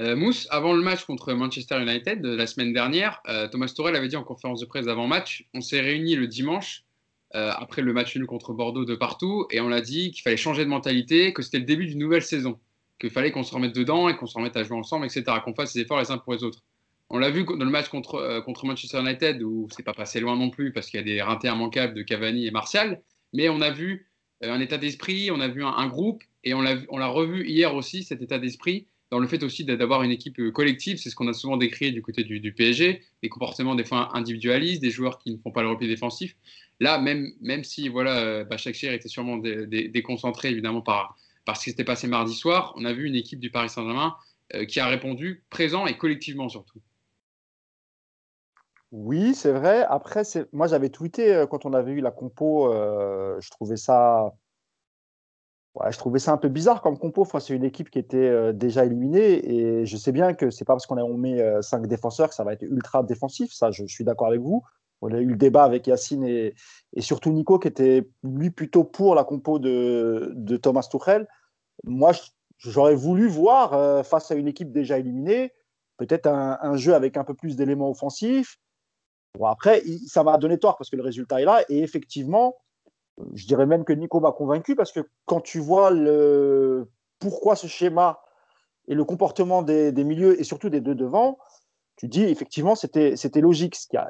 Euh, Mousse, avant le match contre Manchester United la semaine dernière, Thomas Torel avait dit en conférence de presse d'avant-match on s'est réunis le dimanche après le match nul contre Bordeaux de partout et on l'a dit qu'il fallait changer de mentalité, que c'était le début d'une nouvelle saison, qu'il fallait qu'on se remette dedans et qu'on se remette à jouer ensemble, etc., qu'on fasse des efforts les uns pour les autres. On l'a vu dans le match contre, euh, contre Manchester United où c'est pas passé loin non plus parce qu'il y a des ratés immanquables de Cavani et Martial, mais on a vu euh, un état d'esprit, on a vu un, groupe et on l'a revu hier aussi cet état d'esprit dans le fait aussi d'avoir une équipe euh, collective. C'est ce qu'on a souvent décrit du côté du, PSG, des comportements des fois individualistes, des joueurs qui ne font pas le repli défensif. Là, même, même si voilà, Bachakshir était sûrement déconcentré évidemment par, par ce qui s'était passé mardi soir, on a vu une équipe du Paris Saint-Germain qui a répondu présent et collectivement surtout. Oui, c'est vrai. Après, moi, j'avais tweeté euh, quand on avait eu la compo. Euh, je trouvais ça, je trouvais ça un peu bizarre comme compo face à une équipe qui était euh, déjà éliminée. Et je sais bien que c'est pas parce qu'on a mis cinq défenseurs que ça va être ultra défensif. Ça, je, suis d'accord avec vous. On a eu le débat avec Yacine et, surtout Nico qui était lui plutôt pour la compo de, Thomas Tuchel. Moi, j'aurais voulu voir face à une équipe déjà éliminée peut-être un, jeu avec un peu plus d'éléments offensifs, après, ça m'a donné tort parce que le résultat est là. Et effectivement, je dirais même que Nico m'a convaincu parce que quand tu vois le pourquoi ce schéma et le comportement des, milieux et surtout des deux devant, tu dis effectivement c'était logique. Qui a,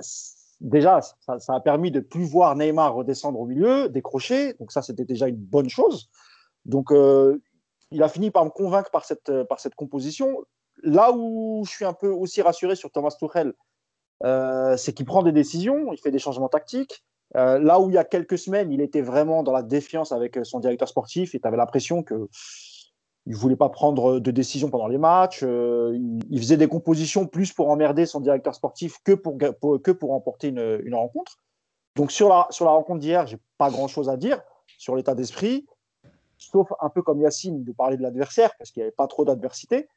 déjà, ça, a permis de plus voir Neymar redescendre au milieu, décrocher. Donc ça, c'était déjà une bonne chose. Donc euh, il a fini par me convaincre par cette, par cette composition. Là où je suis un peu aussi rassuré sur Thomas Tuchel, euh, c'est qu'il prend des décisions, il fait des changements tactiques. Euh, là où il y a quelques semaines, il était vraiment dans la défiance avec son directeur sportif et tu avais l'impression que il voulait pas prendre de décisions pendant les matchs. Euh, il, faisait des compositions plus pour emmerder son directeur sportif que pour, que pour remporter une, rencontre. Donc sur la, sur la rencontre d'hier, j'ai pas grand-chose à dire sur l'état d'esprit, sauf un peu comme Yacine de parler de l'adversaire parce qu'il n'y avait pas trop d'adversité.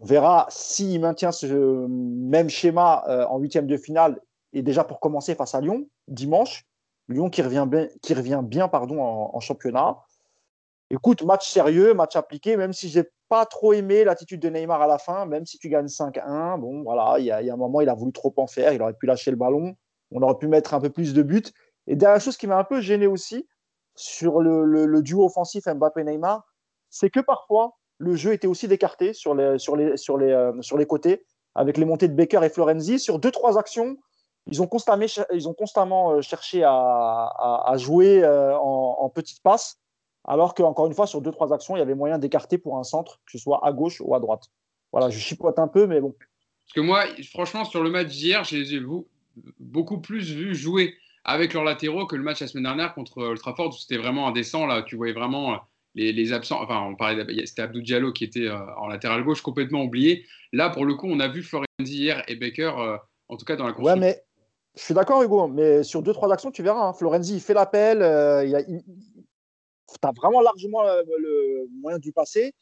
On verra s'il maintient ce même schéma euh, en huitième de finale et déjà pour commencer face à Lyon dimanche. Lyon qui revient bien, qui revient bien pardon, en, championnat. Écoute, match sérieux, match appliqué, même si j'ai pas trop aimé l'attitude de Neymar à la fin, même si tu gagnes 5-1, bon voilà, il y, a, un moment il a voulu trop en faire, il aurait pu lâcher le ballon, on aurait pu mettre un peu plus de buts. Et dernière chose qui m'a un peu gêné aussi sur le duo offensif Mbappé-Neymar, c'est que parfois le jeu était aussi décarté sur les, sur les, sur les, euh, sur les côtés, avec les montées de Baker et Florenzi. Sur deux, trois actions, ils ont constamment, ils ont constamment euh, cherché à, à, jouer euh, en, en petites passes, alors qu'encore une fois, sur deux, trois actions, il y avait moyen d'écarter pour un centre, que ce soit à gauche ou à droite. Voilà, je chipote un peu, mais bon. Parce que moi, franchement, sur le match d'hier, j'ai beaucoup plus vu jouer avec leurs latéraux que le match la semaine dernière contre Ultrafort, où c'était vraiment indécent. Là, tu voyais vraiment les, absents, enfin, on parlait, c'était Abdou Diallo qui était euh, en latéral gauche, complètement oublié. Là, pour le coup, on a vu Florenzi hier et Baker, euh, en tout cas dans la course. Ouais, mais je suis d'accord, Hugo, mais sur deux, trois actions, tu verras. Hein. Florenzi, il fait l'appel. Euh, tu as vraiment largement le, moyen du passer.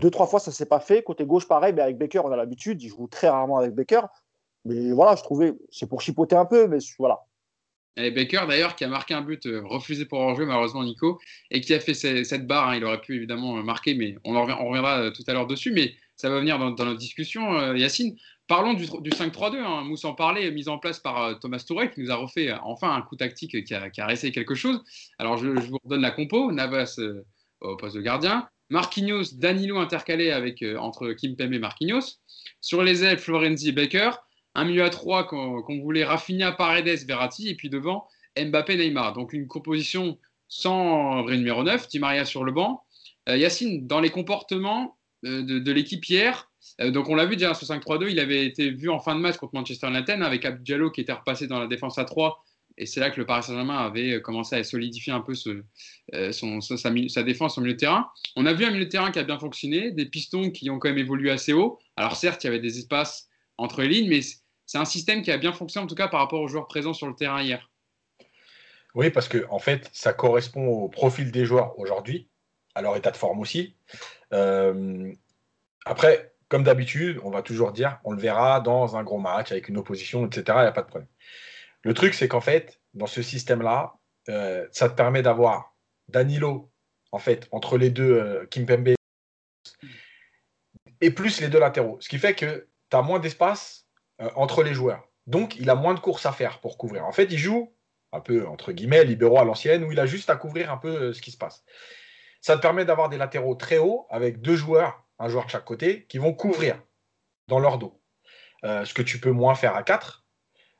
Deux, trois fois, ça ne s'est pas fait. Côté gauche, pareil, mais avec Baker, on a l'habitude. Il joue très rarement avec Baker. Mais voilà, je trouvais, c'est pour chipoter un peu, mais voilà. Et Baker, d'ailleurs, qui a marqué un but euh, refusé pour hors-jeu, malheureusement, Nico, et qui a fait cette barre. Hein, il aurait pu évidemment euh, marquer, mais on, reviendra euh, tout à l'heure dessus. Mais ça va venir dans, notre discussion, Yacine. Parlons du, 5-3-2. Hein, Mousse en parlait, mis en place par Thomas Touré, qui nous a refait enfin un coup tactique qui a, qui réessayé quelque chose. Alors, je, vous redonne la compo. Navas au poste de gardien. Marquinhos, Danilo intercalé avec, entre Kimpembe et Marquinhos. Sur les ailes, Florenzi et Baker un milieu à trois qu'on voulait Rafinha, Paredes, Verratti, et puis devant Mbappé, Neymar. Donc une composition sans vrai numéro 9, Di Maria sur le banc. Euh, Yacine, dans les comportements euh, de, l'équipe hier, euh, donc on l'a vu déjà sur 5-3-2, il avait été vu en fin de match contre Manchester United avec Abdou Diallo qui était repassé dans la défense à 3 et c'est là que le Paris Saint-Germain avait commencé à solidifier un peu ce, sa, défense au milieu de terrain. On a vu un milieu de terrain qui a bien fonctionné, des pistons qui ont quand même évolué assez haut. Alors certes, il y avait des espaces entre les lignes, mais c'est un système qui a bien fonctionné en tout cas par rapport aux joueurs présents sur le terrain hier. Oui, parce que en fait, ça correspond au profil des joueurs aujourd'hui, à leur état de forme aussi. Euh, après, comme d'habitude, on va toujours dire, on le verra dans un gros match avec une opposition, etc. Il n'y a pas de problème. Le truc, c'est qu'en fait, dans ce système-là, euh, ça te permet d'avoir Danilo, en fait, entre les deux, euh, Kimpembe et plus les deux latéraux. Ce qui fait que tu as moins d'espace euh, entre les joueurs. Donc, il a moins de courses à faire pour couvrir. En fait, il joue un peu, entre guillemets, libéraux à l'ancienne, où il a juste à couvrir un peu euh, ce qui se passe. Ça te permet d'avoir des latéraux très hauts avec deux joueurs, un joueur de chaque côté, qui vont couvrir dans leur dos. Euh, ce que tu peux moins faire à 4.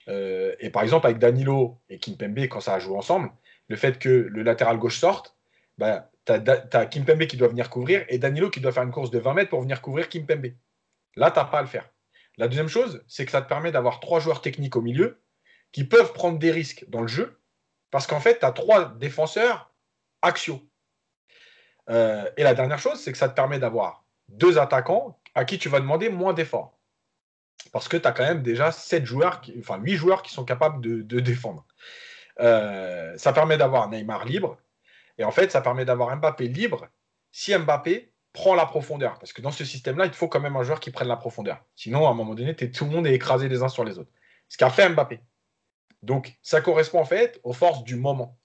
et par exemple, avec Danilo et Kimpembe, quand ça a joué ensemble, le fait que le latéral gauche sorte, bah, tu as, Kimpembe qui doit venir couvrir et Danilo qui doit faire une course de 20 mètres pour venir couvrir Kimpembe. Là, tu n'as pas à le faire. La deuxième chose, c'est que ça te permet d'avoir trois joueurs techniques au milieu qui peuvent prendre des risques dans le jeu parce qu'en fait, tu as trois défenseurs axiaux. Euh, et la dernière chose, c'est que ça te permet d'avoir deux attaquants à qui tu vas demander moins d'efforts. Parce que tu as quand même déjà sept joueurs, qui, enfin 8 joueurs qui sont capables de, défendre. Euh, ça permet d'avoir Neymar libre. Et en fait, ça permet d'avoir Mbappé libre si Mbappé prend la profondeur. Parce que dans ce système-là, il faut quand même un joueur qui prenne la profondeur. Sinon, à un moment donné, tout le monde est écrasé les uns sur les autres. Ce qu'a fait Mbappé. Donc, ça correspond en fait aux forces du moment.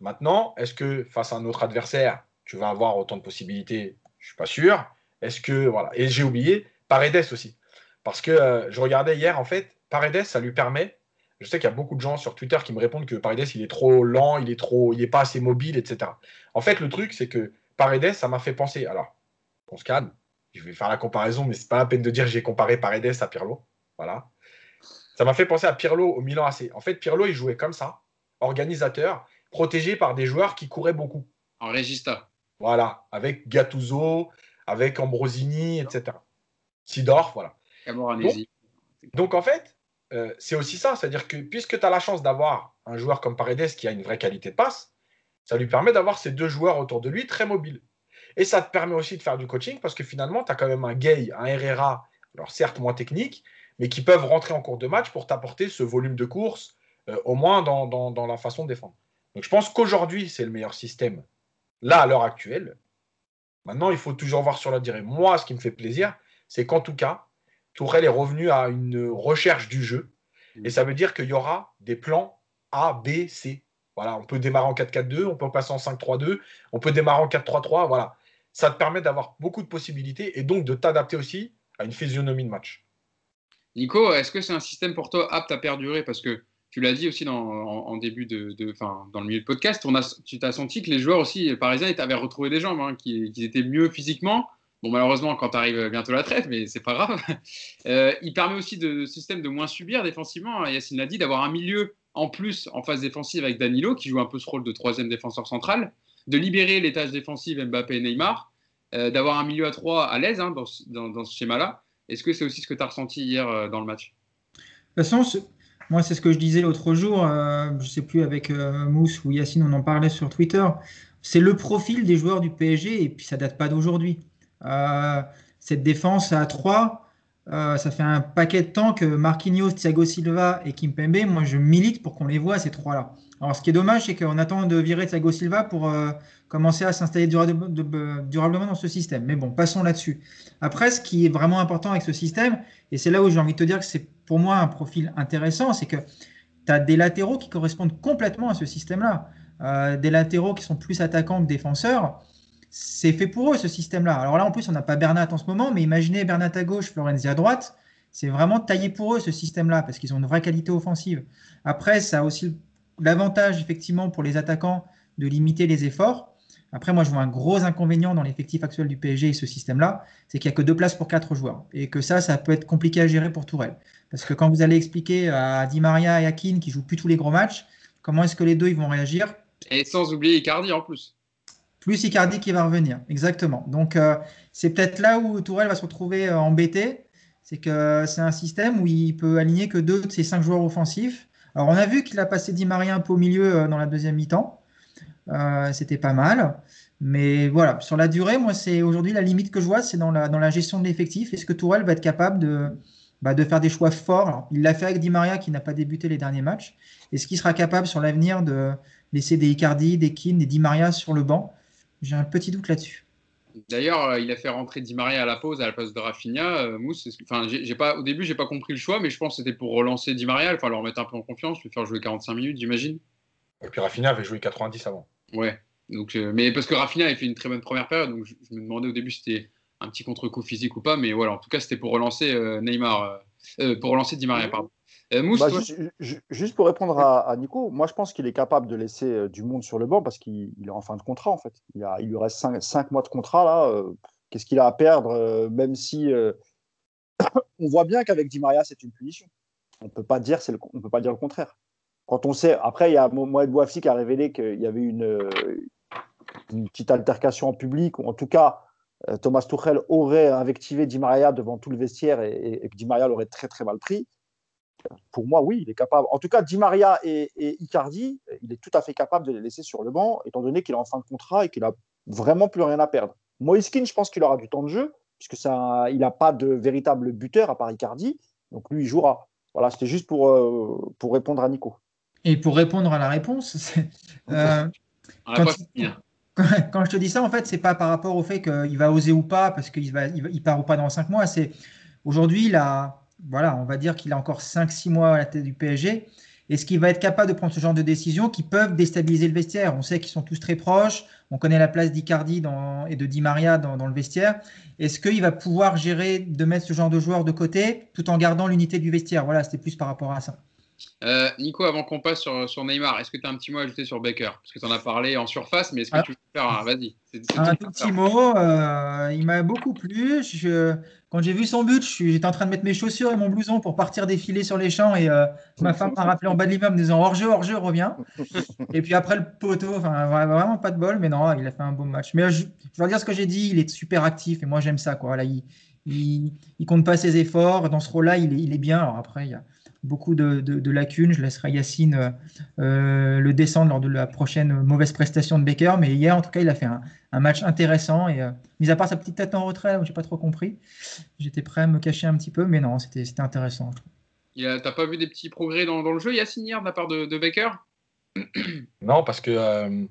Maintenant, est-ce que face à un autre adversaire, tu vas avoir autant de possibilités? Je ne suis pas sûr. Est-ce que voilà Et j'ai oublié Paredes aussi, parce que euh, je regardais hier en fait, Paredes, ça lui permet. Je sais qu'il y a beaucoup de gens sur Twitter qui me répondent que Paredes il est trop lent, il est trop, il est pas assez mobile, etc. En fait, le truc c'est que Paredes, ça m'a fait penser. Alors, on se calme. Je vais faire la comparaison, mais c'est pas la peine de dire que j'ai comparé Paredes à Pirlo. Voilà. Ça m'a fait penser à Pirlo au Milan AC. En fait, Pirlo, il jouait comme ça, organisateur, protégé par des joueurs qui couraient beaucoup. En régista. Voilà, avec Gattuso, avec Ambrosini, etc. Sidorf, voilà. Donc, donc, en fait, euh, c'est aussi ça, c'est-à-dire que puisque tu as la chance d'avoir un joueur comme Paredes qui a une vraie qualité de passe, ça lui permet d'avoir ces deux joueurs autour de lui très mobiles. Et ça te permet aussi de faire du coaching parce que finalement, tu as quand même un Gay, un Herrera, alors certes moins technique, mais qui peuvent rentrer en cours de match pour t'apporter ce volume de course, euh, au moins dans, la façon de défendre. Donc je pense qu'aujourd'hui, c'est le meilleur système, là, à l'heure actuelle. Maintenant, il faut toujours voir sur la durée. Moi, ce qui me fait plaisir, c'est qu'en tout cas, Tourelle est revenu à une recherche du jeu. Et ça veut dire qu'il y aura des plans A, B, C. Voilà, on peut démarrer en 4-4-2, on peut passer en 5-3-2, on peut démarrer en 4-3-3. Voilà. Ça te permet d'avoir beaucoup de possibilités et donc de t'adapter aussi à une physionomie de match. Nico, est-ce que c'est un système pour toi apte à perdurer? Parce que tu l'as dit aussi dans, en, début de, dans le milieu de podcast, tu t'as senti que les joueurs aussi parisiens avaient retrouvé des jambes, hein, qu'ils étaient mieux physiquement. Bon, malheureusement, quand arrive bientôt la traite, mais c'est pas grave. Euh, il permet aussi de système de moins subir défensivement. Hein, Yacine l'a dit, d'avoir un milieu en plus en phase défensive avec Danilo, qui joue un peu ce rôle de troisième défenseur central, de libérer les tâches défensives Mbappé et Neymar, euh, d'avoir un milieu à trois à l'aise hein, dans, ce schéma-là. Est-ce que c'est aussi ce que tu as ressenti hier euh, dans le match? De toute façon, moi, c'est ce que je disais l'autre jour, euh, je ne sais plus avec Mousse ou Yacine, on en parlait sur Twitter. C'est le profil des joueurs du PSG et puis ça date pas d'aujourd'hui. cette défense à 3, ça fait un paquet de temps que Marquinhos, Thiago Silva et Kimpembe, moi je milite pour qu'on les voit ces trois-là. Alors ce qui est dommage, c'est qu'on attend de virer Thiago Silva pour commencer à s'installer durablement dans ce système. Mais bon, passons là-dessus. Après, ce qui est vraiment important avec ce système, et c'est là où j'ai envie de te dire que c'est pour moi un profil intéressant, c'est que tu as des latéraux qui correspondent complètement à ce système-là. Euh, des latéraux qui sont plus attaquants que défenseurs. C'est fait pour eux ce système-là. Alors là, en plus, on n'a pas Bernat en ce moment, mais imaginez Bernat à gauche, Florenzi à droite. C'est vraiment taillé pour eux ce système-là parce qu'ils ont une vraie qualité offensive. Après, ça a aussi l'avantage, effectivement, pour les attaquants de limiter les efforts. Après, moi, je vois un gros inconvénient dans l'effectif actuel du PSG et ce système-là, c'est qu'il n'y a que deux places pour quatre joueurs. Et que ça, ça peut être compliqué à gérer pour Tourelle. Parce que quand vous allez expliquer à Di Maria et à Keane qui jouent plus tous les gros matchs, comment est-ce que les deux ils vont réagir? Et sans oublier Icardi en plus. Plus Icardi qui va revenir, exactement. Donc, euh, c'est peut-être là où Tourelle va se retrouver euh, embêté. C'est que c'est un système où il peut aligner que deux de ses cinq joueurs offensifs. Alors, on a vu qu'il a passé Di Maria un peu au milieu euh, dans la deuxième mi-temps. C'était pas mal. Mais voilà, sur la durée, moi, c'est aujourd'hui la limite que je vois, c'est dans la, gestion de l'effectif. Est-ce que Tourelle va être capable de, bah, faire des choix forts? Il l'a fait avec Di Maria qui n'a pas débuté les derniers matchs. Est-ce qu'il sera capable sur l'avenir de laisser des Icardi, des Keane, des Di Maria sur le banc? J'ai un petit doute là-dessus. D'ailleurs, euh, il a fait rentrer Di Maria à la pause à la place de Rafinha. Euh, Mousse, enfin, j'ai pas, au début, j'ai pas compris le choix, mais je pense que c'était pour relancer Di Maria, enfin, le remettre un peu en confiance, lui faire jouer 45 minutes, j'imagine. Et puis Rafinha avait joué 90 avant. Ouais. Donc, euh, mais parce que Rafinha avait fait une très bonne première période, donc je, me demandais au début si c'était un petit contre-coup physique ou pas, mais voilà, en tout cas, c'était pour relancer euh, Neymar, euh, pour relancer Di Maria, pardon. Mousse, bah, juste, pour répondre à, Nico, moi je pense qu'il est capable de laisser du monde sur le banc parce qu'il est en fin de contrat en fait. Il, a, il lui reste 5 mois de contrat là. Qu'est-ce qu'il a à perdre Même si on voit bien qu'avec Di Maria c'est une punition. On peut pas dire le, on peut pas dire le contraire quand on sait, après, il y a Mohamed Bouafsi qui a révélé qu'il y avait une, une petite altercation en public, ou en tout cas, Thomas Tuchel aurait invectivé Di Maria devant tout le vestiaire et, et Di Maria l'aurait très très mal pris pour moi, oui, il est capable. En tout cas, Di Maria et, Icardi, il est tout à fait capable de les laisser sur le banc, étant donné qu'il est en fin de contrat et qu'il a vraiment plus rien à perdre. Moiskin, je pense qu'il aura du temps de jeu, puisque ça, il n'a pas de véritable buteur à part Icardi. Donc lui, il jouera. Voilà, c'était juste pour, euh, pour répondre à Nico. Et pour répondre à la réponse, euh, quand, quand, je te dis ça, en fait, c'est pas par rapport au fait qu'il va oser ou pas, parce qu'il va, il, part ou pas dans cinq mois. C'est aujourd'hui, il a voilà, on va dire qu'il a encore 5-6 mois à la tête du PSG. Est-ce qu'il va être capable de prendre ce genre de décisions qui peuvent déstabiliser le vestiaire? On sait qu'ils sont tous très proches. On connaît la place d'Icardi et de Di Maria dans, le vestiaire. Est-ce qu'il va pouvoir gérer de mettre ce genre de joueurs de côté tout en gardant l'unité du vestiaire? Voilà, c'était plus par rapport à ça. Euh, Nico, avant qu'on passe sur, Neymar, est-ce que tu as un petit mot à ajouter sur Baker? Parce que tu en as parlé en surface, mais est-ce que ah. tu veux faire un. Vas-y. Un tout petit mot. Euh, il m'a beaucoup plu. quand j'ai vu son but, j'étais en train de mettre mes chaussures et mon blouson pour partir défiler sur les champs. Et euh, ma femme m'a rappelé en bas de l'immeuble en disant hors jeu, hors jeu, reviens. et puis après le poteau, enfin, vraiment pas de bol, mais non, il a fait un beau match. Mais je, je vais dire ce que j'ai dit il est super actif et moi j'aime ça. Quoi. Là, il, il, compte pas ses efforts. Dans ce rôle-là, il est, il est bien. Alors après, il y a beaucoup de, lacunes. Je laisserai Yacine euh, euh, le descendre lors de la prochaine mauvaise prestation de Baker. Mais hier, en tout cas, il a fait un, match intéressant. Et euh, mis à part sa petite tête en retrait, je n'ai pas trop compris. J'étais prêt à me cacher un petit peu, mais non, c'était intéressant. Tu n'as pas vu des petits progrès dans, le jeu, Yacine, hier, de la part de Baker? non, parce que euh,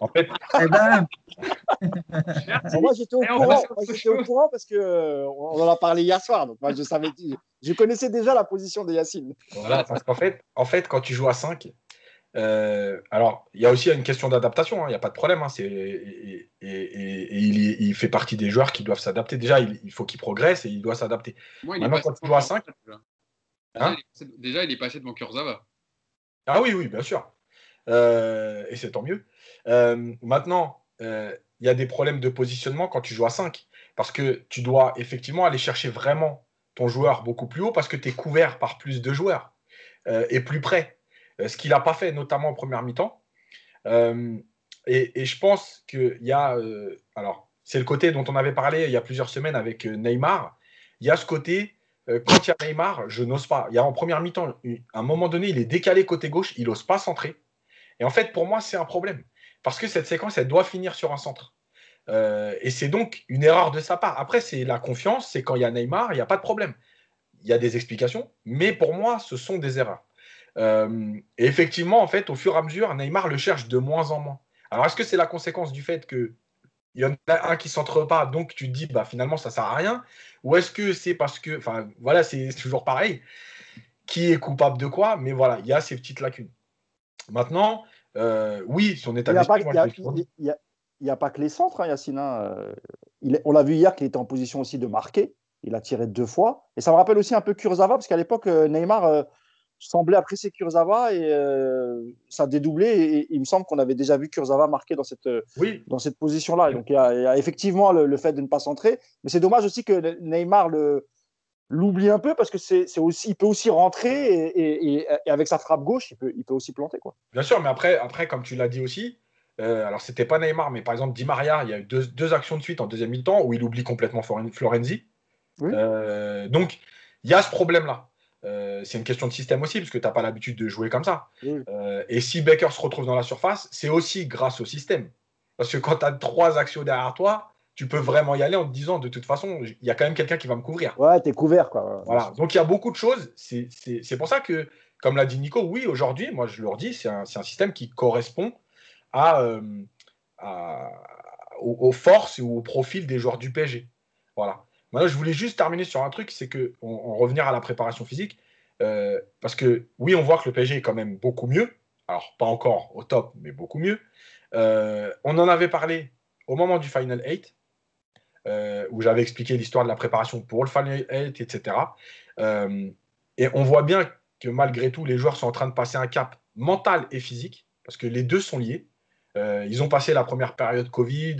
en fait. Eh ben... moi j'étais au, courant, au courant parce que euh, on en a parlé hier soir, donc moi je savais, je connaissais déjà la position de Yacine. Voilà, parce qu'en fait, en fait, quand tu joues à 5, euh, alors il y a aussi une question d'adaptation, hein, il n'y a pas de problème. Hein, et, il, fait partie des joueurs qui doivent s'adapter. Déjà, il, faut qu'il progresse et il doit s'adapter. Maintenant, quand tu joues à 5. Hein déjà, il est passé devant Kurzawa. Ah oui, oui, bien sûr. Euh, et c'est tant mieux. Euh, maintenant, euh, il y a des problèmes de positionnement quand tu joues à 5, parce que tu dois effectivement aller chercher vraiment ton joueur beaucoup plus haut, parce que tu es couvert par plus de joueurs et plus près, ce qu'il n'a pas fait, notamment en première mi-temps. Et, je pense qu'il y a, alors c'est le côté dont on avait parlé il y a plusieurs semaines avec Neymar, il y a ce côté quand il y a Neymar, je n'ose pas. Il y a en première mi-temps, à un moment donné, il est décalé côté gauche, il n'ose pas centrer. Et en fait, pour moi, c'est un problème. Parce que cette séquence, elle doit finir sur un centre. Euh, et c'est donc une erreur de sa part. Après, c'est la confiance, c'est quand il y a Neymar, il n'y a pas de problème. Il y a des explications, mais pour moi, ce sont des erreurs. Euh, et effectivement, en fait, au fur et à mesure, Neymar le cherche de moins en moins. Alors, est-ce que c'est la conséquence du fait que il y en a un qui centre pas, donc tu te dis, bah finalement, ça sert à rien? Ou est-ce que c'est parce que, enfin, voilà, c'est toujours pareil. Qui est coupable de quoi? Mais voilà, il y a ces petites lacunes. Maintenant, euh, oui, son état d'esprit. Il n'y a, pas que les centres, hein, Yacine. Hein, euh, on l'a vu hier qu'il était en position aussi de marquer. Il a tiré deux fois. Et ça me rappelle aussi un peu Kurzawa, parce qu'à l'époque, euh, Neymar semblait apprécier Kurzawa et ça a dédoublé. Et, il me semble qu'on avait déjà vu Kurzawa marquer dans cette, dans cette position-là. Donc il y, a, effectivement le, le, fait de ne pas centrer. Mais c'est dommage aussi que Neymar le, l'oublie un peu parce que c'est aussi, il peut aussi rentrer et, avec sa frappe gauche, il peut, il peut aussi planter. Quoi. Bien sûr, mais après, après comme tu l'as dit aussi, euh, alors c'était pas Neymar, mais par exemple Di Maria, il y a eu deux, deux actions de suite en deuxième mi-temps où il oublie complètement Florenzi. Euh, donc il y a ce problème-là. Euh, c'est une question de système aussi, parce que tu n'as pas l'habitude de jouer comme ça. Euh, et si Baker se retrouve dans la surface, c'est aussi grâce au système. Parce que quand tu as trois actions derrière toi, tu peux vraiment y aller en te disant de toute façon, il y a quand même quelqu'un qui va me couvrir. Ouais, tu es couvert. Quoi. Voilà. Donc il y a beaucoup de choses. C'est pour ça que, comme l'a dit Nico, oui, aujourd'hui, moi je leur dis, c'est un, un, système qui correspond à, euh, à aux, forces et au profil des joueurs du PSG. Voilà. Maintenant, je voulais juste terminer sur un truc, c'est que, on, revenir à la préparation physique, euh, parce que oui, on voit que le PSG est quand même beaucoup mieux. Alors, pas encore au top, mais beaucoup mieux. Euh, on en avait parlé au moment du Final 8. Euh, où j'avais expliqué l'histoire de la préparation pour le Final 8, etc. Euh, et on voit bien que malgré tout, les joueurs sont en train de passer un cap mental et physique, parce que les deux sont liés. Euh, ils ont passé la première période Covid,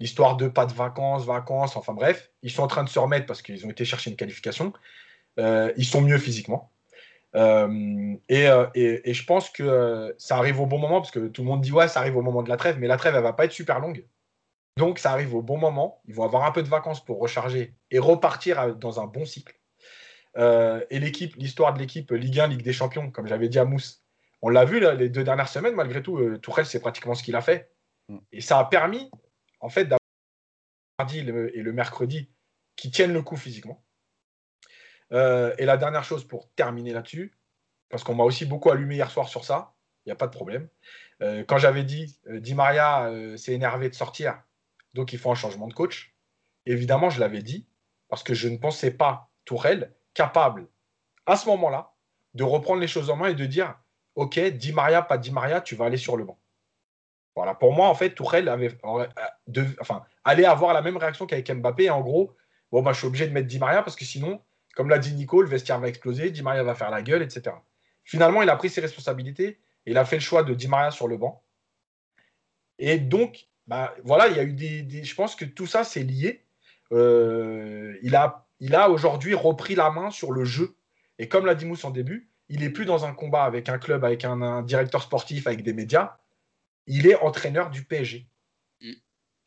l'histoire de pas de vacances, vacances, enfin bref, ils sont en train de se remettre parce qu'ils ont été chercher une qualification. ils sont mieux physiquement. Euh, et, et, je pense que ça arrive au bon moment, parce que tout le monde dit ouais, ça arrive au moment de la trêve, mais la trêve, elle va pas être super longue. Donc ça arrive au bon moment. Ils vont avoir un peu de vacances pour recharger et repartir dans un bon cycle. et l'équipe, l'histoire de l'équipe Ligue 1, Ligue des Champions, comme j'avais dit à Mousse, on l'a vu les deux dernières semaines, malgré tout, euh, Tourelle, c'est pratiquement ce qu'il a fait. Mm. Et ça a permis, en fait, d'avoir mardi et le mercredi qui tiennent le coup physiquement. Euh, et la dernière chose pour terminer là-dessus, parce qu'on m'a aussi beaucoup allumé hier soir sur ça, il n'y a pas de problème. Euh, quand j'avais dit Di Maria s'est énervé de sortir, donc il faut un changement de coach, évidemment, je l'avais dit, parce que je ne pensais pas Tourelle capable, à ce moment-là, de reprendre les choses en main et de dire ok, Di Maria, pas Di Maria, tu vas aller sur le banc. Voilà, pour moi, en fait, Tourelle avait, enfin, allait avoir la même réaction qu'avec Mbappé. en gros, bon, bah, je suis obligé de mettre Di Maria parce que sinon, comme l'a dit Nico, le vestiaire va exploser, Di Maria va faire la gueule, etc. Finalement, il a pris ses responsabilités et il a fait le choix de Di Maria sur le banc. Et donc, bah, voilà, il y a eu des, Je pense que tout ça, c'est lié. Euh, il a, aujourd'hui repris la main sur le jeu. Et comme l'a dit Mousse en début, il n'est plus dans un combat avec un club, avec un, directeur sportif, avec des médias. Il est entraîneur du PSG.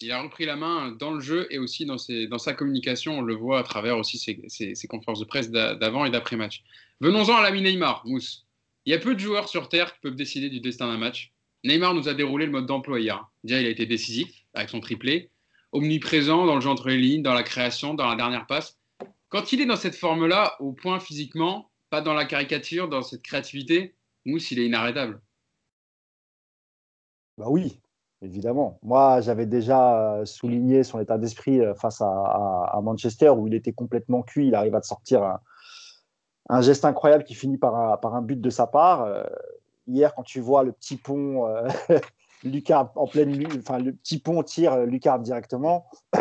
Il a repris la main dans le jeu et aussi dans, dans sa communication. On le voit à travers aussi ses, conférences de presse d'avant et d'après-match. Venons-en à l'ami Neymar, Mousse. Il y a peu de joueurs sur Terre qui peuvent décider du destin d'un match. Neymar nous a déroulé le mode d'emploi hier. Déjà, il a été décisif avec son triplé, omniprésent dans le jeu entre les lignes, dans la création, dans la dernière passe. Quand il est dans cette forme-là, au point physiquement, pas dans la caricature, dans cette créativité, Mousse, il est inarrêtable. Bah oui, évidemment. Moi, j'avais déjà euh, souligné son état d'esprit euh, face à, Manchester où il était complètement cuit. Il arrive à sortir un, geste incroyable qui finit par un, par un but de sa part. Euh, hier, quand tu vois le petit pont, Lucas en pleine, enfin le petit pont tire Lucas directement.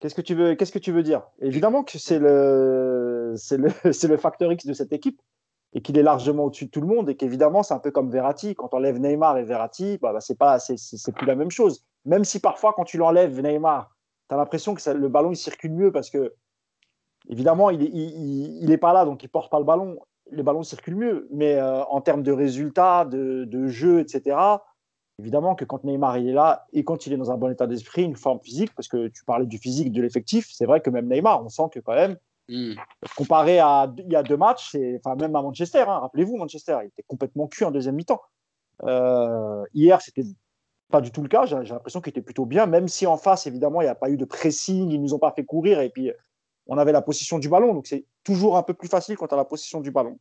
Qu'est-ce que tu veux, qu'est-ce que tu veux dire? Évidemment que c'est le, c'est le, c'est le facteur X de cette équipe et qu'il est largement au-dessus de tout le monde et qu'évidemment c'est un peu comme Verratti. Quand on enlève Neymar et Verratti, bah, bah c'est pas, c'est, plus la même chose. Même si parfois quand tu l'enlèves Neymar, tu as l'impression que le ballon il circule mieux parce que évidemment il est, il, il est pas là donc il porte pas le ballon. Le ballon circule mieux, mais euh, en termes de résultats, de, de jeu, etc Évidemment que quand Neymar il est là et quand il est dans un bon état d'esprit, une forme physique, parce que tu parlais du physique de l'effectif, c'est vrai que même Neymar, on sent que quand même, hmm. comparé à il y a deux matchs, enfin même à Manchester, hein, rappelez-vous Manchester, il était complètement cuit en deuxième mi-temps. Euh, hier, c'était pas du tout le cas. J'ai l'impression qu'il était plutôt bien, même si en face, évidemment, il n'y a pas eu de pressing, ils nous ont pas fait courir et puis on avait la position du ballon, donc c'est toujours un peu plus facile quand tu as la position du ballon.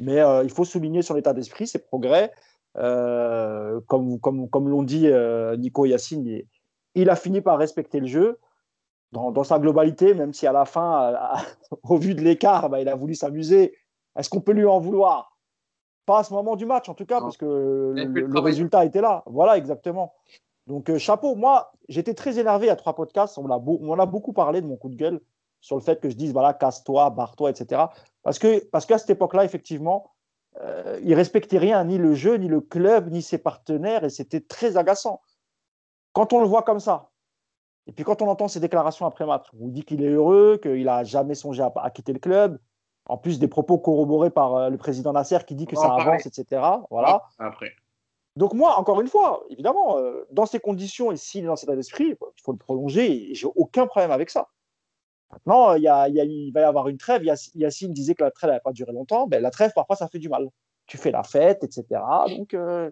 Mais euh, il faut souligner son état d'esprit, ses progrès. Euh, comme, comme, comme l'ont dit euh, Nico et Yacine, il, a fini par respecter le jeu dans, sa globalité, même si à la fin, au vu de l'écart, bah, il a voulu s'amuser. Est-ce qu'on peut lui en vouloir? Pas à ce moment du match, en tout cas, parce que le, résultat était là. Voilà, exactement. Donc, euh, chapeau. Moi, j'étais très énervé à trois podcasts. On, a, on a beaucoup parlé de mon coup de gueule sur le fait que je dise, voilà, casse-toi, barre-toi, etc. Parce qu'à parce qu'à cette époque-là, effectivement, euh, il respectait rien, ni le jeu, ni le club, ni ses partenaires, et c'était très agaçant. Quand on le voit comme ça, et puis quand on entend ses déclarations après match, on dit qu'il est heureux, qu'il n'a jamais songé à, quitter le club, en plus des propos corroborés par euh, le président Nasser qui dit que ça avance, etc. Voilà. Après. Donc moi, encore une fois, évidemment, euh, dans ces conditions et s'il est dans cet état d'esprit, il faut le prolonger et j'ai aucun problème avec ça. Maintenant, il, il, va y avoir une trêve. Yacine disait que la trêve n'avait pas duré longtemps. Ben, la trêve, parfois, ça fait du mal. Tu fais la fête, etc. Donc, euh,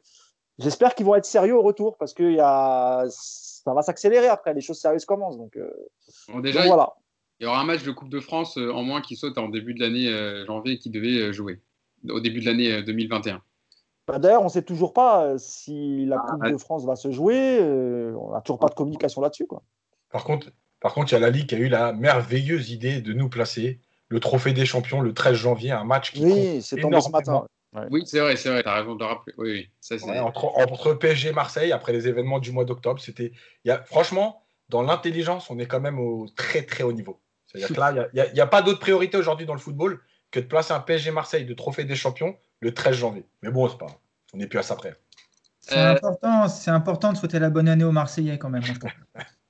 j'espère qu'ils vont être sérieux au retour parce que y a... ça va s'accélérer après. Les choses sérieuses commencent. Donc, euh, déjà, voilà. Il y aura un match de Coupe de France euh, en moins qui saute en début de l'année janvier qui devait jouer au début de l'année 2021. Bah, d'ailleurs, on ne sait toujours pas si la ah, Coupe de France va se jouer. on n'a toujours pas de communication là-dessus. Par contre, par contre, il y a la Ligue qui a eu la merveilleuse idée de nous placer le trophée des champions le 13 janvier, un match qui Oui, c'est tombé ce matin. Oui, c'est vrai, c'est vrai, tu as raison de le rappeler. Oui, entre, PSG et Marseille, après les événements du mois d'octobre, c'était. Franchement, dans l'intelligence, on est quand même au très très haut niveau. C'est-à-dire que là, il n'y a, pas d'autre priorité aujourd'hui dans le football que de placer un PSG Marseille de trophée des champions le 13 janvier. Mais bon, c'est pas. On n'est plus à ça près. C'est important, important de souhaiter la bonne année aux Marseillais quand même.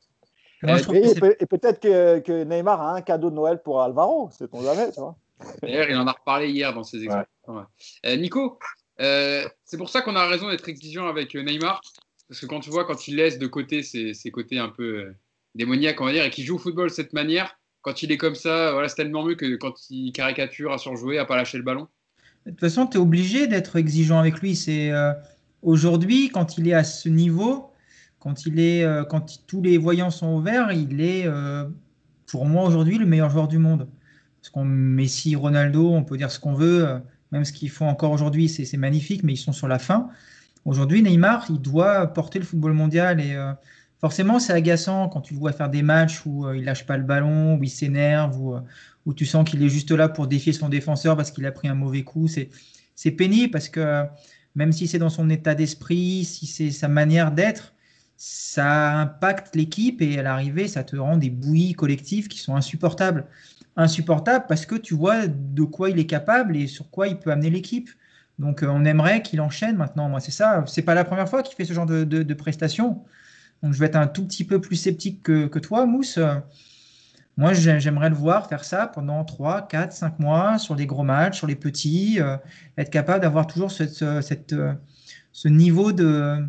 et, peut-être que, Neymar a un cadeau de Noël pour Alvaro, c'est ton jamais, tu vois. D'ailleurs, il en a reparlé hier dans ses expressions. Euh, Nico, euh, c'est pour ça qu'on a raison d'être exigeant avec Neymar. Parce que quand tu vois, quand il laisse de côté ses, ses côtés un peu démoniaques, on va dire, et qu'il joue au football de cette manière, quand il est comme ça, voilà, c'est tellement mieux que quand il caricature à surjouer, à pas lâcher le ballon. De toute façon, tu es obligé d'être exigeant avec lui. C'est aujourd'hui, quand il est à ce niveau, quand, il est, euh, quand tous les voyants sont ouverts, il est, euh, pour moi aujourd'hui, le meilleur joueur du monde. Parce qu'on Messi, Ronaldo, on peut dire ce qu'on veut, euh, même ce qu'ils font encore aujourd'hui, c'est magnifique, mais ils sont sur la fin. Aujourd'hui, Neymar, il doit porter le football mondial et forcément, c'est agaçant quand tu le vois faire des matchs où il lâche pas le ballon, où il s'énerve, où, où, tu sens qu'il est juste là pour défier son défenseur parce qu'il a pris un mauvais coup. C'est pénible parce que même si c'est dans son état d'esprit, si c'est sa manière d'être, ça impacte l'équipe et à l'arrivée, ça te rend des bouillies collectives qui sont insupportables. Insupportables parce que tu vois de quoi il est capable et sur quoi il peut amener l'équipe. Donc euh, on aimerait qu'il enchaîne maintenant. Moi, c'est ça. C'est pas la première fois qu'il fait ce genre de, prestations. Donc je vais être un tout petit peu plus sceptique que, toi, Mousse. Moi, j'aimerais le voir faire ça pendant 3, 4, 5 mois sur les gros matchs, sur les petits, euh, être capable d'avoir toujours euh, ce niveau de,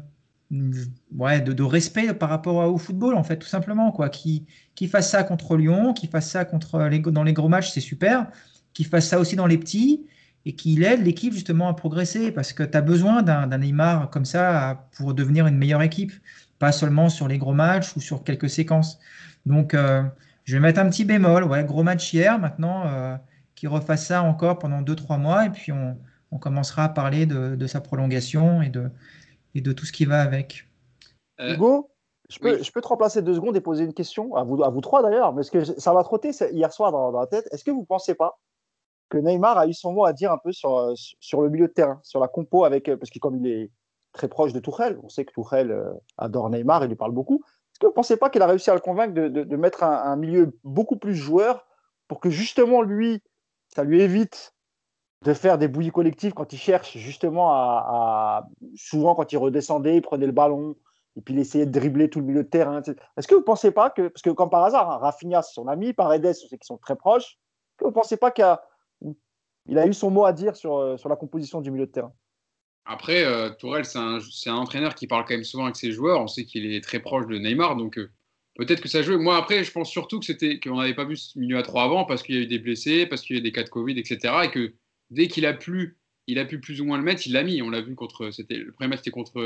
ouais, de, respect par rapport au football, en fait, tout simplement. quoi. Qui, qui fasse ça contre Lyon, qui fasse ça contre les, dans les gros matchs, c'est super. Qui fasse ça aussi dans les petits et qu'il aide l'équipe justement à progresser parce que tu as besoin d'un Neymar comme ça pour devenir une meilleure équipe, pas seulement sur les gros matchs ou sur quelques séquences. Donc, euh, je vais mettre un petit bémol. Ouais, gros match hier, maintenant, euh, qu'il refasse ça encore pendant 2-3 mois et puis on, on, commencera à parler de, de sa prolongation et de, et de tout ce qui va avec. Euh, Hugo, je peux, je peux te remplacer deux secondes et poser une question à vous, à vous trois d'ailleurs, parce que ça m'a trotté hier soir dans, la tête. Est-ce que vous ne pensez pas que Neymar a eu son mot à dire un peu sur, euh, sur le milieu de terrain, sur la compo avec, euh, parce que comme il est très proche de Tourelle, on sait que Tourelle adore Neymar, il lui parle beaucoup. Est-ce que vous ne pensez pas qu'il a réussi à le convaincre de, de, mettre un, un, milieu beaucoup plus joueur pour que justement lui, ça lui évite de faire des bouillies collectives quand il cherche justement à, souvent quand il redescendait, il prenait le ballon et puis il essayait de dribbler tout le milieu de terrain. Est-ce que vous ne pensez pas que, parce que comme par hasard, hein, Rafinha c'est son ami, Paredes sait qu'ils sont très proches, est-ce que vous ne pensez pas qu'il a, eu son mot à dire sur, euh, sur la composition du milieu de terrain? Après, euh, Tourelle, c'est un, un, entraîneur qui parle quand même souvent avec ses joueurs. On sait qu'il est très proche de Neymar, donc euh, peut-être que ça joue. Moi, après, je pense surtout que c'était qu'on n'avait pas vu ce milieu à trois avant parce qu'il y a eu des blessés, parce qu'il y a eu des cas de Covid, etc. Et que dès qu'il a pu, il a pu plus ou moins le mettre, il l'a mis. On l'a vu contre. C'était le premier match, c'était contre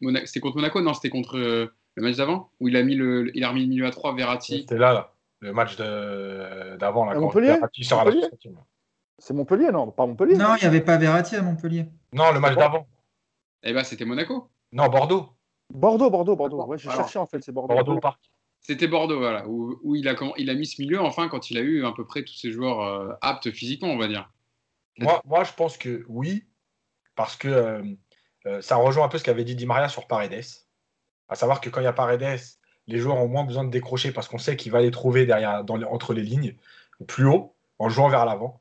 Monaco. C'était contre Monaco, non C'était contre le match d'avant où il a mis le, il a remis le milieu à 3 Verratti. C'était là, là, le match d'avant là. Montpellier. C'est Montpellier, non Pas Montpellier. Non, il n'y avait pas Verratti à Montpellier. Non, le match d'avant. Eh ben, c'était Monaco. Non, Bordeaux. Bordeaux, Bordeaux, Bordeaux. Ouais, je cherchais en fait, c'est Bordeaux. Bordeaux Parc. C'était Bordeaux, voilà, où, où, il, a, il a mis ce milieu, enfin, quand il a eu à peu près tous ses joueurs euh, aptes physiquement, on va dire. Moi, moi, je pense que oui, parce que euh, euh, ça rejoint un peu ce qu'avait dit Di Maria sur Paredes. À savoir que quand il y a Paredes, les joueurs ont moins besoin de décrocher parce qu'on sait qu'il va les trouver derrière, dans entre les lignes, plus haut, en jouant vers l'avant.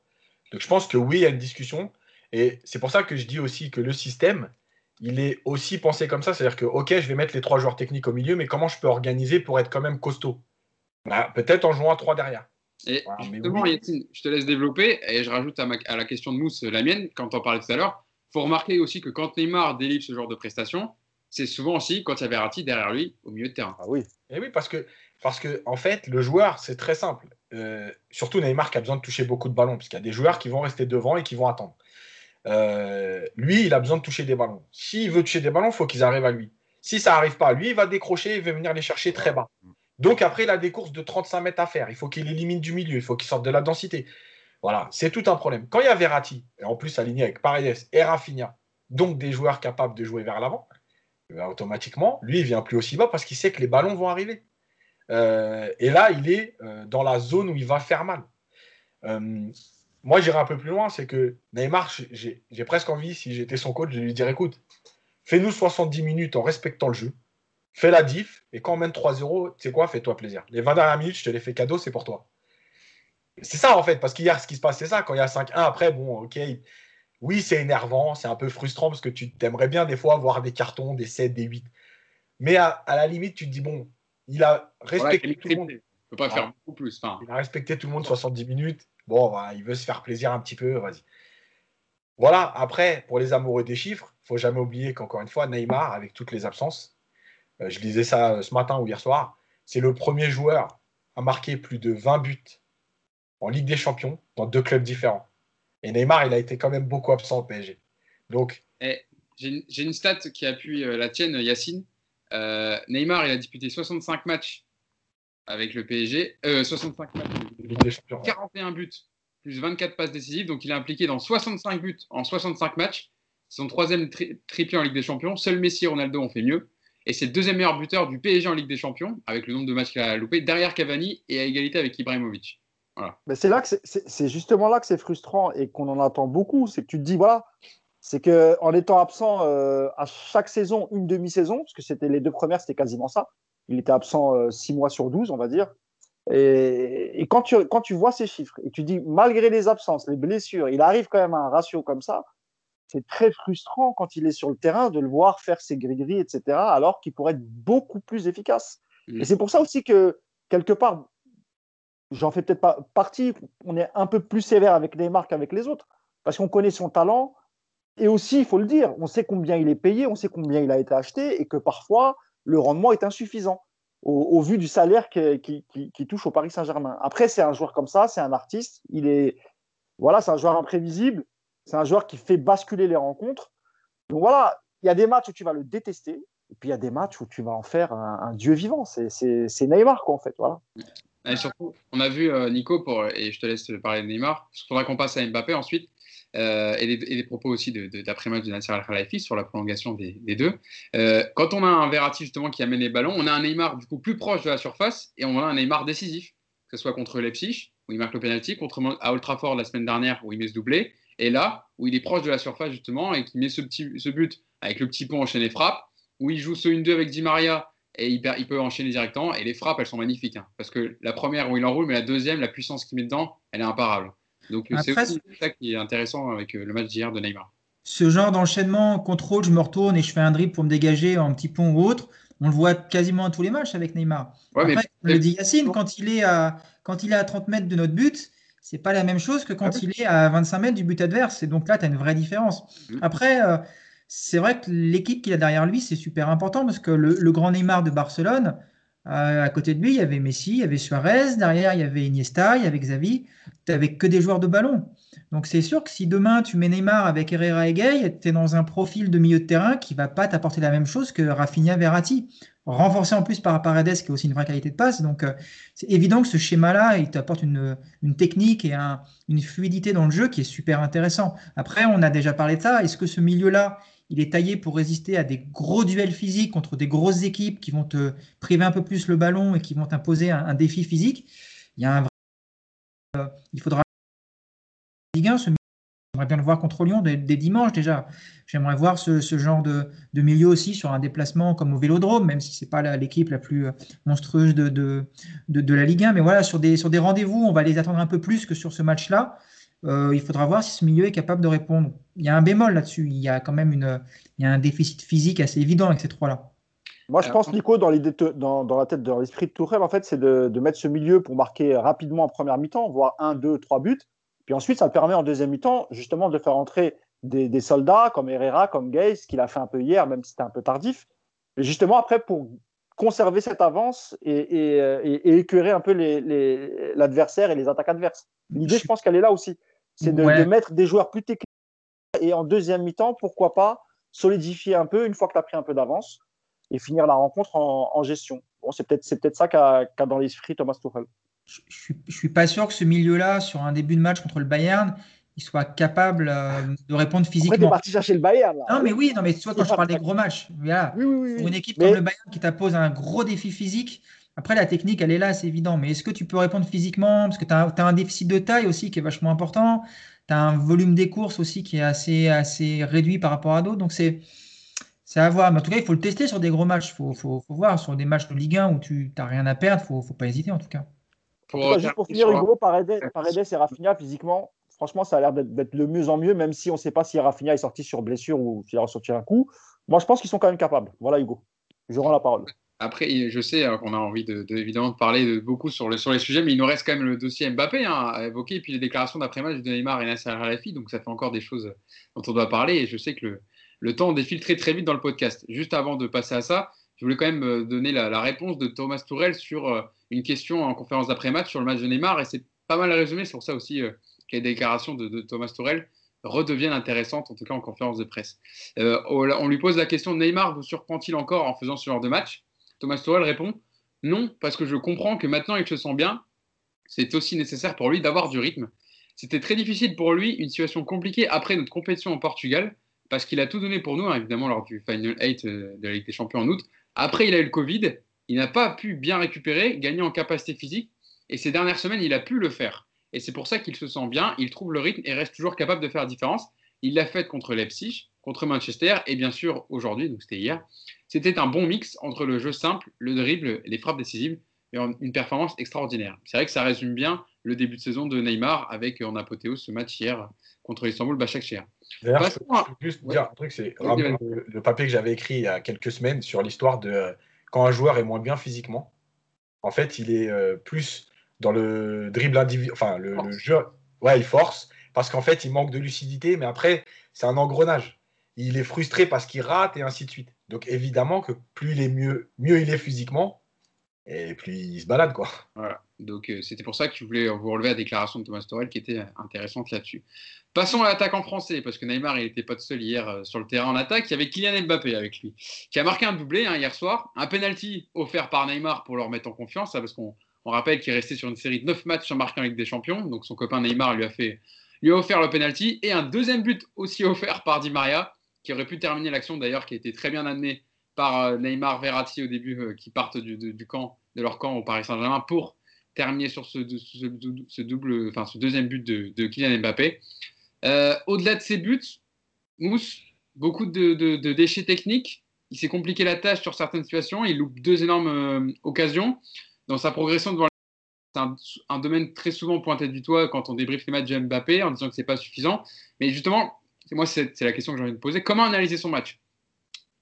Donc je pense que oui, il y a une discussion. Et c'est pour ça que je dis aussi que le système, il est aussi pensé comme ça. C'est-à-dire que, OK, je vais mettre les trois joueurs techniques au milieu, mais comment je peux organiser pour être quand même costaud? Bah, Peut-être en jouant à trois derrière. Et justement, je te laisse développer et je rajoute à, à la question de Mousse la mienne, quand on parlait tout à l'heure. Il faut remarquer aussi que quand Neymar délivre ce genre de prestations, c'est souvent aussi quand il y a Verratti derrière lui au milieu de terrain. Ah oui. Et oui, parce que, parce que en fait, le joueur, c'est très simple. Euh, surtout Neymar qui a besoin de toucher beaucoup de ballons, puisqu'il y a des joueurs qui vont rester devant et qui vont attendre. Euh, lui, il a besoin de toucher des ballons. S'il veut toucher des ballons, il faut qu'ils arrivent à lui. Si ça n'arrive pas, lui, il va décrocher, il va venir les chercher très bas. Donc après, il a des courses de 35 mètres à faire. Il faut qu'il élimine du milieu, il faut qu'il sorte de la densité. Voilà, c'est tout un problème. Quand il y a Verratti, et en plus aligné avec Paredes et Rafinha, donc des joueurs capables de jouer vers l'avant, eh ben, automatiquement, lui, il vient plus aussi bas parce qu'il sait que les ballons vont arriver. Euh, et là, il est euh, dans la zone où il va faire mal. Euh, moi, j'irai un peu plus loin, c'est que Neymar, j'ai presque envie, si j'étais son coach, de lui dire écoute, fais-nous 70 minutes en respectant le jeu fais la diff, et quand on mène 3-0, tu sais quoi, fais-toi plaisir. Les 20 dernières minutes, je te les fais cadeau, c'est pour toi. C'est ça, en fait, parce qu'hier, ce qui se passe, c'est ça. Quand il y a 5-1, après, bon, ok, oui, c'est énervant, c'est un peu frustrant, parce que tu t'aimerais bien, des fois, voir des cartons, des 7, des 8. Mais à, la limite, tu te dis, bon, il a respecté tout le monde. peut pas faire beaucoup plus. Il a respecté tout le monde 70 minutes. Bon, bah, il veut se faire plaisir un petit peu, vas-y. Voilà, après, pour les amoureux des chiffres, il faut jamais oublier qu'encore une fois, Neymar, avec toutes les absences, je lisais ça euh, ce matin ou hier soir, c'est le premier joueur à marquer plus de 20 buts en Ligue des Champions dans deux clubs différents. Et Neymar, il a été quand même beaucoup absent au PSG. Donc. Eh, j'ai une stat qui appuie euh, la tienne, Yacine. Neymar, il a disputé 65 matchs avec le PSG. 65 matchs. Ligue des Champions, 41 buts, plus 24 passes décisives. Donc, il est impliqué dans 65 buts en 65 matchs. C'est son troisième triplé en Ligue des Champions. Seul Messi et Ronaldo ont fait mieux. Et c'est le deuxième meilleur buteur du PSG en Ligue des Champions, avec le nombre de matchs qu'il a loupé, derrière Cavani et à égalité avec Ibrahimovic. Mais c'est là que c'est justement là que c'est frustrant et qu'on en attend beaucoup. C'est que tu te dis, voilà, c'est qu'en étant absent euh, à chaque saison, une demi-saison, parce que c'était les deux premières, c'était quasiment ça. Il était absent euh, six mois sur 12, on va dire. Et, et, quand, tu, quand tu vois ces chiffres et tu dis, malgré les absences, les blessures, il arrive quand même à un ratio comme ça, c'est très frustrant quand il est sur le terrain de le voir faire ses gris-gris, etc., alors qu'il pourrait être beaucoup plus efficace. Mm. Et c'est pour ça aussi que, quelque part, j'en fais peut-être pas partie, on est un peu plus sévère avec Neymar qu'avec les autres, parce qu'on connaît son talent, et aussi, il faut le dire, on sait combien il est payé, on sait combien il a été acheté, et que parfois, le rendement est insuffisant au, vu du salaire qui, qui, touche au Paris Saint-Germain. Après, c'est un joueur comme ça, c'est un artiste, il est, voilà, c'est un joueur imprévisible, c'est un joueur qui fait basculer les rencontres. Donc voilà, il y a des matchs où tu vas le détester, et puis il y a des matchs où tu vas en faire un, dieu vivant. C'est Neymar, quoi, en fait. Voilà. Et surtout, on a vu euh, Nico, pour, et je te laisse parler de Neymar, il faudra qu'on passe à Mbappé ensuite, euh, et, des, propos aussi d'après-match de, de Nasser Al-Khelaifi sur la prolongation des, deux. Euh, quand on a un Verratti justement qui amène les ballons, on a un Neymar du coup plus proche de la surface et on a un Neymar décisif, que ce soit contre Leipzig, où il marque le penalty, contre à Old la semaine dernière, où il met ce doublé, et là, où il est proche de la surface justement et qui met ce, petit, ce but avec le petit pont enchaîné frappe, où il joue ce 1-2 avec Di Maria et il, il, peut enchaîner directement. Et les frappes, elles sont magnifiques. Hein, parce que la première où il enroule, mais la deuxième, la puissance qu'il met dedans, elle est imparable. Donc c'est aussi ça qui est intéressant avec euh, le match d'hier de Neymar. Ce genre d'enchaînement, contrôle, je me retourne et je fais un dribble pour me dégager en petit pont ou autre, on le voit quasiment à tous les matchs avec Neymar. Après, le dit Yacine, quand il, est à, quand il est à 30 mètres de notre but, c'est pas la même chose que quand ah il est à 25 mètres du but adverse. Et donc là, tu as une vraie différence. Mm. Après, euh, c'est vrai que l'équipe qu'il a derrière lui, c'est super important parce que le, grand Neymar de Barcelone, euh, à côté de lui, il y avait Messi, il y avait Suarez, derrière, il y avait Iniesta, il y avait Xavi. Tu n'avais que des joueurs de ballon. Donc c'est sûr que si demain tu mets Neymar avec Herrera et Gay, tu es dans un profil de milieu de terrain qui va pas t'apporter la même chose que Rafinha Verratti renforcé en plus par Paredes, qui a aussi une vraie qualité de passe. Donc, euh, c'est évident que ce schéma-là, il t'apporte une, technique et une fluidité dans le jeu qui est super intéressant. Après, on a déjà parlé de ça. Est-ce que ce milieu-là, il est taillé pour résister à des gros duels physiques contre des grosses équipes qui vont te priver un peu plus le ballon et qui vont t'imposer un, défi physique? Il y a un euh, il faudra Ligue 1, ce J'aimerais bien le voir contre Lyon dès, dimanche déjà. J'aimerais voir ce, genre de, milieu aussi sur un déplacement comme au Vélodrome, même si ce n'est pas l'équipe la, plus euh, monstrueuse de, de, la Ligue 1. Mais voilà, sur des, sur des rendez-vous, on va les attendre un peu plus que sur ce match-là. Euh, il faudra voir si ce milieu est capable de répondre. Il y a un bémol là-dessus. Il y a quand même une, il y a un déficit physique assez évident avec ces trois-là. Moi, je pense, Nico, dans, l'idée dans, dans, la tête, dans l'esprit de Tourelle, en fait, c'est de, de, mettre ce milieu pour marquer rapidement en première mi-temps, voire un, deux, trois buts, puis ensuite, ça permet en deuxième mi-temps, justement, de faire entrer des, soldats comme Herrera, comme Gay, ce qu'il a fait un peu hier, même si c'était un peu tardif. Justement, après, pour conserver cette avance et, et, écœurer un peu l'adversaire et les attaques adverses. L'idée, je pense qu'elle est là aussi. C'est de, mettre des joueurs plus techniques et en deuxième mi-temps, pourquoi pas solidifier un peu une fois que tu as pris un peu d'avance et finir la rencontre en, gestion. Bon, c'est peut-être peut ça qu'a dans l'esprit Thomas Tuchel je ne suis pas sûr que ce milieu-là, sur un début de match contre le Bayern, il soit capable euh, de répondre physiquement. Tu es parti chercher le Bayern. Là. Non, mais oui, non, mais tu vois, quand je parle des gros matchs, pour une équipe comme le Bayern qui t'impose un gros défi physique, après la technique, elle est là, c'est évident. Mais est-ce que tu peux répondre physiquement? Parce que tu as, un déficit de taille aussi qui est vachement important. Tu as un volume des courses aussi qui est assez, assez réduit par rapport à d'autres. Donc c'est. C'est à voir. Mais en tout cas, il faut le tester sur des gros matchs. Il faut, faut, faut, voir. Sur des matchs de Ligue 1 où tu n'as rien à perdre, il ne faut pas hésiter en tout cas. Pour juste pour finir, Hugo, Paredes, et Rafinha, physiquement, franchement, ça a l'air d'être de mieux en mieux, même si on ne sait pas si Rafinha est sorti sur blessure ou s'il a ressorti un coup. Moi, je pense qu'ils sont quand même capables. Voilà, Hugo. Je rends la parole. après, je sais qu'on a envie de, évidemment de parler beaucoup sur, le, sur les sujets, mais il nous reste quand même le dossier Mbappé hein, à évoquer, et puis les déclarations d'après-match de Neymar et Nasser Al-Khelaifi, donc ça fait encore des choses dont on doit parler, et je sais que le, le temps défile très très vite dans le podcast. Juste avant de passer à ça, je voulais quand même euh, donner la, réponse de Thomas Tourel sur euh, une question en conférence d'après-match sur le match de Neymar, et c'est pas mal résumé, c'est pour ça aussi euh, que les déclarations de, Thomas Tourel redeviennent intéressantes, en tout cas en conférence de presse. on lui pose la question Neymar vous surprend-il encore en faisant ce genre de match? Thomas Tuchel répond non, parce que je comprends que maintenant il se sent bien, c'est aussi nécessaire pour lui d'avoir du rythme. C'était très difficile pour lui, une situation compliquée après notre compétition en Portugal, parce qu'il a tout donné pour nous, hein, évidemment, lors du Final 8 euh, de la Ligue des Champions en août. Après, il a eu le Covid, il n'a pas pu bien récupérer, gagner en capacité physique, et ces dernières semaines, il a pu le faire. Et c'est pour ça qu'il se sent bien, il trouve le rythme et reste toujours capable de faire la différence. Il l'a fait contre Leipzig, contre Manchester, et bien sûr aujourd'hui, donc c'était hier. C'était un bon mix entre le jeu simple, le dribble, les frappes décisives et une performance extraordinaire. C'est vrai que ça résume bien le début de saison de Neymar avec en apothéose ce match hier contre Istanbul Başakşehir. D'ailleurs, je peux juste dire un truc, c'est le, papier que j'avais écrit il y a quelques semaines sur l'histoire de quand un joueur est moins bien physiquement, en fait, il est euh, plus dans le dribble individuel, enfin le, le, jeu, ouais, il force parce qu'en fait, il manque de lucidité, mais après, c'est un engrenage. Il est frustré parce qu'il rate et ainsi de suite. Donc évidemment que plus il est mieux, mieux il est physiquement, et plus il se balade quoi. Voilà. Donc euh, c'était pour ça que je voulais vous relever la déclaration de Thomas Torel qui était intéressante là-dessus. Passons à l'attaque en français parce que Neymar il n'était pas tout seul hier euh, sur le terrain en attaque. Il y avait Kylian Mbappé avec lui qui a marqué un doublé hein, hier soir, un penalty offert par Neymar pour le remettre en confiance hein, parce qu'on rappelle qu'il est resté sur une série de 9 matchs sans marquer en Ligue des Champions. Donc son copain Neymar lui a fait lui a offert le penalty et un deuxième but aussi offert par Di Maria qui aurait pu terminer l'action d'ailleurs qui a été très bien amené par euh, Neymar, Verratti au début, euh, qui partent du, camp, de leur camp au Paris Saint-Germain pour terminer sur ce, double, enfin ce deuxième but de, Kylian Mbappé. Euh, au-delà de ces buts, Mousse, beaucoup de, déchets techniques. Il s'est compliqué la tâche sur certaines situations. Il loupe deux énormes occasions. Dans sa progression devant c'est un, domaine très souvent pointé du toit quand on débriefe les matchs de Mbappé en disant que c'est pas suffisant. Mais justement, moi, c'est la question que j'ai envie de poser. Comment analyser son match?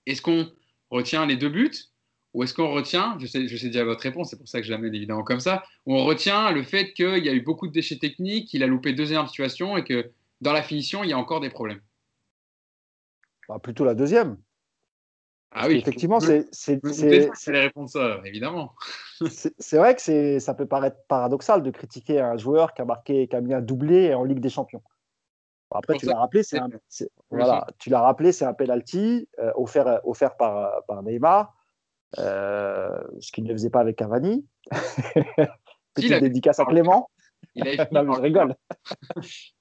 Est-ce qu'on retient les deux buts ou est-ce qu'on retient, je sais, je sais déjà votre réponse, c'est pour ça que je l'amène évidemment comme ça, on retient le fait qu'il y a eu beaucoup de déchets techniques, qu'il a loupé deux énormes situations et que dans la finition, il y a encore des problèmes bah, Plutôt la deuxième. Ah oui, effectivement, c'est. Les réponses, ça, évidemment. c'est vrai que ça peut paraître paradoxal de critiquer un joueur qui a marqué, qui a mis un doublé en Ligue des Champions. Après, tu l'as rappelé, c'est un, voilà, tu l'as rappelé, c'est un penalty euh, offert, offert par, par Neymar, euh, ce qu'il ne faisait pas avec Cavani. Petite dédicace à Clément. Il a non, je rigole.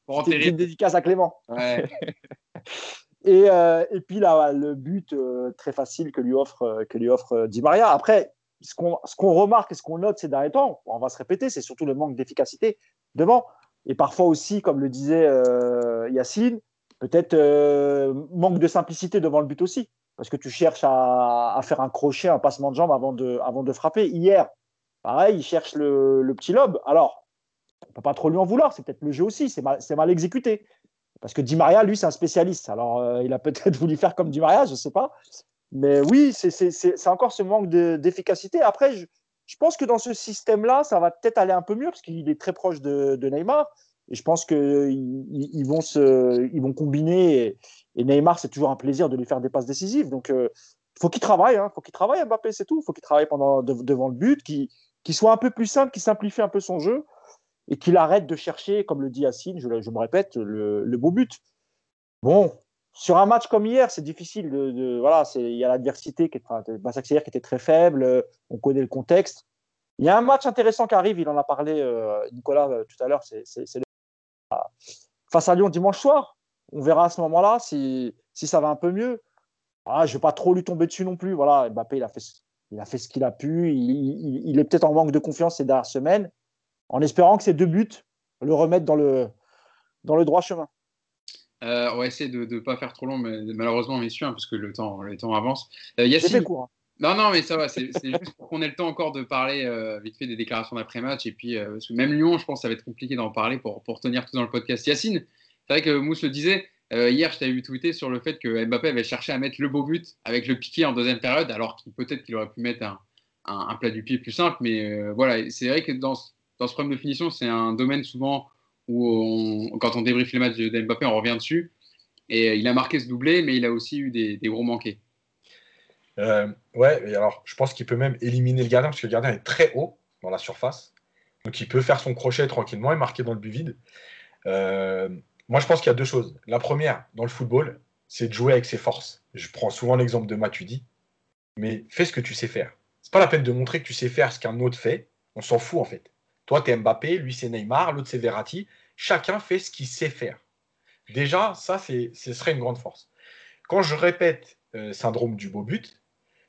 Petite dédicace à Clément. et, euh, et, puis là, le but très facile que lui offre, que lui offre Di Maria. Après, ce qu'on remarque et ce qu'on note ces derniers temps, on va se répéter, c'est surtout le manque d'efficacité devant. Et parfois aussi, comme le disait euh, Yacine, peut-être euh, manque de simplicité devant le but aussi. Parce que tu cherches à, faire un crochet, un passement de jambe avant de, frapper. Hier, pareil, il cherche le, petit lobe. Alors, on ne peut pas trop lui en vouloir, c'est peut-être le jeu aussi, c'est mal, mal, exécuté. Parce que Di Maria, lui, c'est un spécialiste. Alors, euh, il a peut-être voulu faire comme Di Maria, je ne sais pas. Mais oui, c'est encore ce manque d'efficacité. Après, je, je pense que dans ce système-là, ça va peut-être aller un peu mieux parce qu'il est très proche de, Neymar. Et je pense qu'ils ils vont, combiner. Et, Neymar, c'est toujours un plaisir de lui faire des passes décisives. Donc, euh, faut qu'il travaille. Il hein. faut qu'il travaille, Mbappé, c'est tout. Il faut qu'il travaille devant le but, qu'il soit un peu plus simple, qu'il simplifie un peu son jeu et qu'il arrête de chercher, comme le dit Yacine, je, me répète, le, beau but. Bon, sur un match comme hier, c'est difficile. De, voilà, il y a l'adversité qui était très faible. Euh, on connaît le contexte. Il y a un match intéressant qui arrive. Il en a parlé, euh, Nicolas, euh, tout à l'heure. C'est face à Lyon dimanche soir. On verra à ce moment-là si, ça va un peu mieux. Ah, je ne vais pas trop lui tomber dessus non plus. Voilà, Mbappé, il a fait, il a fait ce qu'il a pu. Il, est peut-être en manque de confiance ces dernières semaines, en espérant que ces deux buts le remettent le, dans le droit chemin. Euh, on va essayer de ne pas faire trop long, mais malheureusement, messieurs, hein, parce que le temps, le temps avance. Euh, Yacine... court. Hein. Non, non, mais ça va, c'est juste pour qu'on ait le temps encore de parler euh, vite fait des déclarations d'après-match. Et puis, euh, même Lyon, je pense que ça va être compliqué d'en parler pour, pour tenir tout dans le podcast. Yacine, c'est vrai que Mousse le disait, hier, je t'avais vu tweeter sur le fait que Mbappé avait cherché à mettre le beau but avec le piqué en deuxième période, alors qu'il peut-être qu'il aurait pu mettre un, un, plat du pied plus simple. Mais voilà, c'est vrai que dans, dans ce problème de finition, c'est un domaine souvent où, quand on débriefe les matchs de Mbappé, on revient dessus. Et il a marqué ce doublé, mais il a aussi eu des, gros manqués. ouais, et alors je pense qu'il peut même éliminer le gardien parce que le gardien est très haut dans la surface. Donc il peut faire son crochet tranquillement et marquer dans le but vide. Euh, moi, je pense qu'il y a deux choses. La première, dans le football, c'est de jouer avec ses forces. Je prends souvent l'exemple de Matuidi, mais fais ce que tu sais faire. C'est pas la peine de montrer que tu sais faire ce qu'un autre fait. On s'en fout en fait. Toi, tu es Mbappé, lui c'est Neymar, l'autre c'est Verratti. Chacun fait ce qu'il sait faire. Déjà, ça, ce serait une grande force. Quand je répète euh, syndrome du beau but,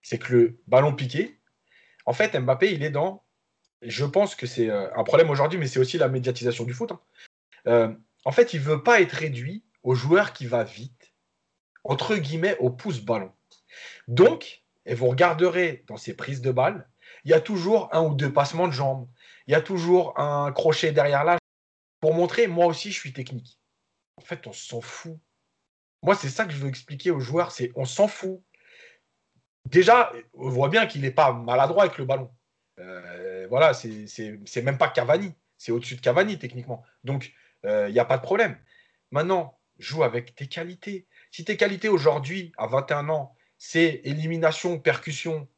c'est que le ballon piqué, en fait, Mbappé, il est dans je pense que c'est euh, un problème aujourd'hui, mais c'est aussi la médiatisation du foot. Hein. Euh, en fait, il ne veut pas être réduit au joueur qui va vite, entre guillemets, au pouce-ballon. Donc, et vous regarderez dans ses prises de balles, il y a toujours un ou deux passements de jambes, il y a toujours un crochet derrière l'âge pour montrer, moi aussi, je suis technique. En fait, on s'en fout. Moi, c'est ça que je veux expliquer aux joueurs, c'est on s'en fout. Déjà, on voit bien qu'il n'est pas maladroit avec le ballon. Euh, voilà, c'est même pas Cavani. C'est au-dessus de Cavani, techniquement. Donc, il euh, n'y a pas de problème. Maintenant, joue avec tes qualités. Si tes qualités aujourd'hui, à 21 ans, c'est élimination, percussion,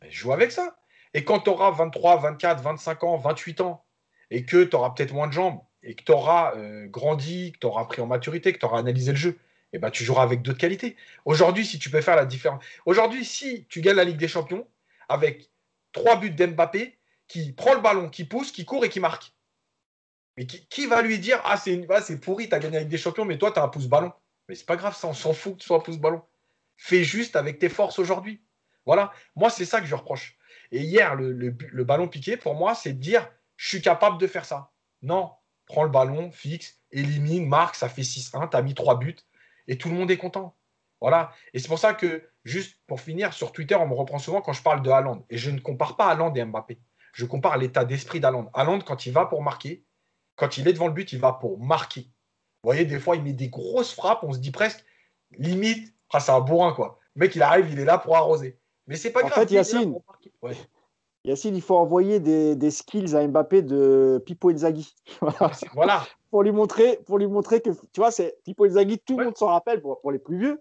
ben, joue avec ça. Et quand tu auras 23, 24, 25 ans, 28 ans, et que tu auras peut-être moins de jambes, et que tu auras euh, grandi, que tu auras pris en maturité, que tu auras analysé le jeu, eh ben, tu joueras avec d'autres qualités. Aujourd'hui, si tu peux faire la différence. Aujourd'hui, si tu gagnes la Ligue des Champions avec trois buts d'Mbappé, qui prend le ballon, qui pousse, qui court et qui marque. Mais qui, va lui dire Ah, c'est pourri, t'as gagné avec des champions, mais toi, t'as un pouce-ballon. Mais c'est pas grave, ça, on s'en fout que tu sois un pouce-ballon. Fais juste avec tes forces aujourd'hui. Voilà, moi, c'est ça que je reproche. Et hier, le, ballon piqué, pour moi, c'est de dire Je suis capable de faire ça. Non, prends le ballon, fixe, élimine, marque, ça fait 6-1, t'as mis trois buts, et tout le monde est content. Voilà. Et c'est pour ça que, juste pour finir, sur Twitter, on me reprend souvent quand je parle de Haaland. Et je ne compare pas Haaland et Mbappé. Je compare l'état d'esprit d'Haaland. Haaland, quand il va pour marquer, quand il est devant le but, il va pour marquer. Vous voyez, des fois, il met des grosses frappes, on se dit presque, limite, ah, c'est un bourrin, quoi. Le mec, il arrive, il est là pour arroser. Mais c'est pas grave. En fait, Yacine, Yacine, il faut envoyer des, skills à Mbappé de Pipo Inzaghi. voilà. pour, lui montrer, pour lui montrer que, tu vois, c'est Pipo Inzaghi, tout le monde s'en rappelle pour, pour les plus vieux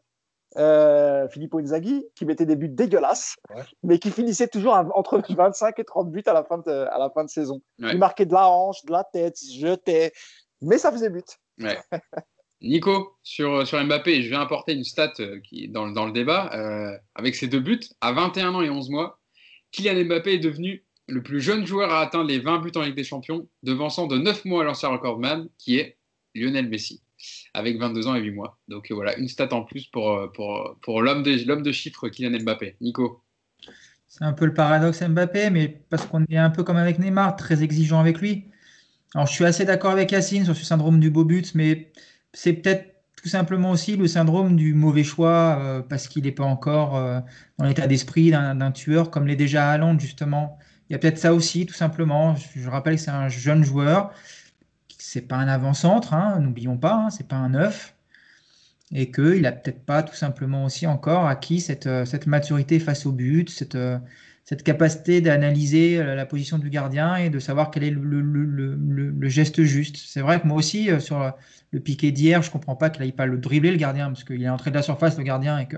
euh, Filippo Inzaghi, qui mettait des buts dégueulasses, mais qui finissait toujours entre 25 et 30 buts à la fin de, à la fin de saison. Il marquait de la hanche, de la tête, jetait, mais ça faisait but. Nico, sur, sur Mbappé, je vais apporter une stat euh, qui dans, dans le débat. Euh, avec ses deux buts, à 21 ans et 11 mois, Kylian Mbappé est devenu le plus jeune joueur à atteindre les 20 buts en Ligue des Champions, devançant de 9 mois l'ancien recordman, qui est Lionel Messi avec 22 ans et 8 mois. Donc euh, voilà, une stat en plus pour, euh, l'homme de, de chiffres Kylian Mbappé. Nico C'est un peu le paradoxe Mbappé, mais parce qu'on est un peu comme avec Neymar, très exigeant avec lui. Alors je suis assez d'accord avec Yacine sur ce syndrome du beau but, mais c'est peut-être tout simplement aussi le syndrome du mauvais choix euh, parce qu'il n'est pas encore dans l'état d'esprit d'un tueur comme l'est déjà Haaland justement. Il y a peut-être ça aussi, tout simplement. Je, rappelle que c'est un jeune joueur c'est pas un avant-centre, hein, n'oublions pas, hein, c'est pas un neuf, et qu'il n'a peut-être pas tout simplement aussi encore acquis cette, euh, cette maturité face au but, cette, euh, cette capacité d'analyser euh, la position du gardien et de savoir quel est le, le, geste juste. C'est vrai que moi aussi, sur le piqué d'hier, je comprends pas qu'il n'aille pas le dribbler le gardien, parce qu'il est entré de la surface le gardien et que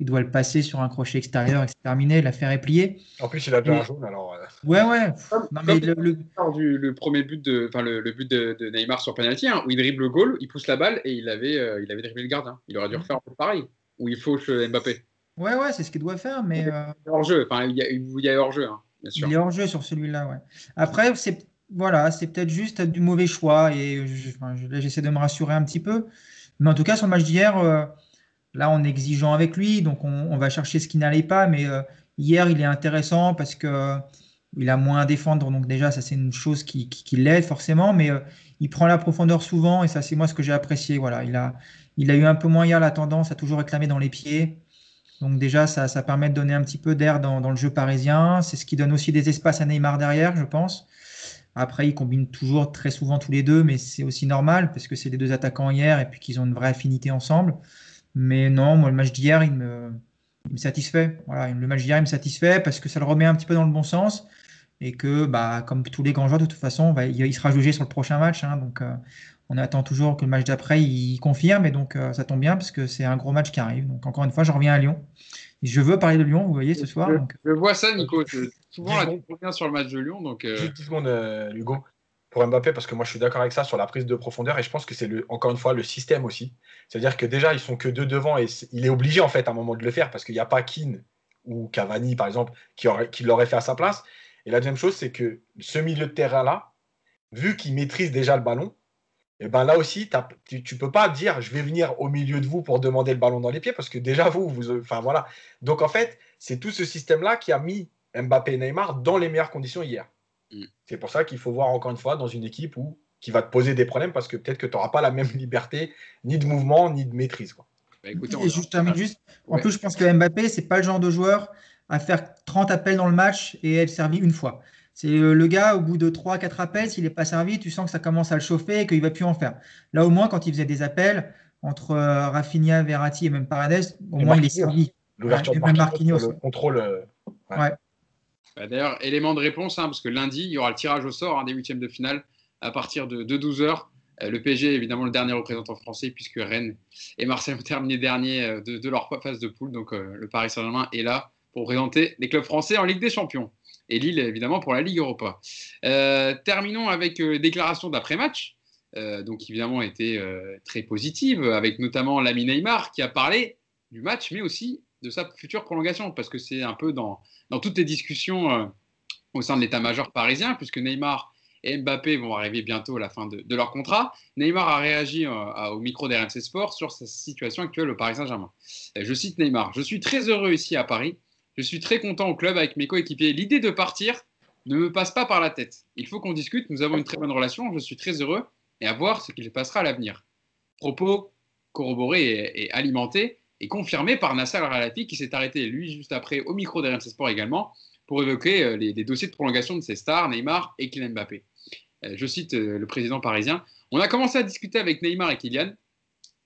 il doit le passer sur un crochet extérieur et c'est terminé, l'affaire est pliée. En plus, il a déjà un jaune, alors. Euh. Ouais, ouais. le, premier but de, enfin le, but de, Neymar sur penalty, hein, où il dribble le goal, il pousse la balle et il avait, euh, il avait dribblé le gardien. Il aurait dû refaire un peu pareil, où il fauche Mbappé. Ouais, ouais, c'est ce qu'il doit faire, mais. Euh... Hors jeu, enfin, il y a, il y a hors jeu, hein, bien sûr. Il est hors jeu sur celui-là, ouais. Après, c'est voilà, c'est peut-être juste du mauvais choix et j'essaie de me rassurer un petit peu. Mais en tout cas, sur le match d'hier. Euh, Là, on est exigeant avec lui, donc on, va chercher ce qui n'allait pas. Mais euh, hier, il est intéressant parce que euh, il a moins à défendre. Donc déjà, ça c'est une chose qui, l'aide forcément. Mais il prend la profondeur souvent et ça c'est moi ce que j'ai apprécié. Voilà, il a, il a eu un peu moins hier la tendance à toujours réclamer dans les pieds. Donc déjà, ça, permet de donner un petit peu d'air dans, le jeu parisien. C'est ce qui donne aussi des espaces à Neymar derrière, je pense. Après, ils combinent toujours très souvent tous les deux, mais c'est aussi normal parce que c'est les deux attaquants hier et puis qu'ils ont une vraie affinité ensemble. Mais non, moi, le match d'hier, il me, il satisfait. Le match d'hier me satisfait parce que ça le remet un petit peu dans le bon sens et que, bah, comme tous les grands joueurs, de toute façon, bah, il, sera jugé sur le prochain match. Hein. donc, euh, on attend toujours que le match d'après il confirme et donc euh, ça tombe bien parce que c'est un gros match qui arrive. Donc, encore une fois, je reviens à Lyon. je veux parler de Lyon, vous voyez, ce soir. Je, vois ça, Nico. souvent, là, tu reviens sur le match de Lyon. Donc, euh... Juste 10 secondes, Hugo pour Mbappé parce que moi je suis d'accord avec ça sur la prise de profondeur et je pense que c'est encore une fois le système aussi. C'est-à-dire que déjà ils sont que deux devant et il est obligé en fait à un moment de le faire parce qu'il n'y a pas Keane ou Cavani par exemple qui, aurait, qui l'aurait fait à sa place. Et la deuxième chose c'est que ce milieu de terrain là, vu qu'il maîtrise déjà le ballon, et eh ben là aussi tu, ne peux pas dire je vais venir au milieu de vous pour demander le ballon dans les pieds parce que déjà vous, vous enfin voilà. Donc en fait c'est tout ce système là qui a mis Mbappé et Neymar dans les meilleures conditions hier. Mm. C'est pour ça qu'il faut voir encore une fois dans une équipe où, qui va te poser des problèmes parce que peut-être que tu n'auras pas la même liberté ni de mouvement ni de maîtrise. Quoi. Bah, juste, En plus, je pense que Mbappé, c'est pas le genre de joueur à faire 30 appels dans le match et être servi une fois. C'est le gars, au bout de 3-4 appels, s'il n'est pas servi, tu sens que ça commence à le chauffer et qu'il va plus en faire. Là, au moins, quand il faisait des appels entre euh, Rafinha, Verratti et même Paredes, au moins, il est servi. L'ouverture de Marquinhos, le contrôle. Euh, ouais. Bah, d'ailleurs, élément de réponse, hein, parce que lundi, il y aura le tirage au sort hein, des huitièmes de finale à partir de, 12h. Euh, le PSG est évidemment le dernier représentant français, puisque Rennes et Marseille ont terminé dernier euh, de, leur phase de poule. Donc euh, le Paris Saint-Germain est là pour présenter les clubs français en Ligue des Champions. Et Lille, évidemment, pour la Ligue Europa. terminons avec les déclarations d'après-match. donc évidemment, été très positive, avec notamment l'ami Neymar qui a parlé du match, mais aussi de sa future prolongation, parce que c'est un peu dans, dans toutes les discussions euh, au sein de l'état-major parisien, puisque Neymar et Mbappé vont arriver bientôt à la fin de, leur contrat. Neymar a réagi euh, au micro d'RMC Sport sur sa situation actuelle au Paris Saint-Germain. Euh, je cite Neymar Je suis très heureux ici à Paris. Je suis très content au club avec mes coéquipiers. L'idée de partir ne me passe pas par la tête. Il faut qu'on discute. Nous avons une très bonne relation. Je suis très heureux et à voir ce qu'il passera à l'avenir. Propos corroborés et alimentés et confirmé par Nasser Al-Khelaifi qui s'est arrêté lui juste après au micro d'RMC Sport également pour évoquer euh, les, dossiers de prolongation de ses stars, Neymar et Kylian Mbappé. Euh, je cite euh, le président parisien On a commencé à discuter avec Neymar et Kylian.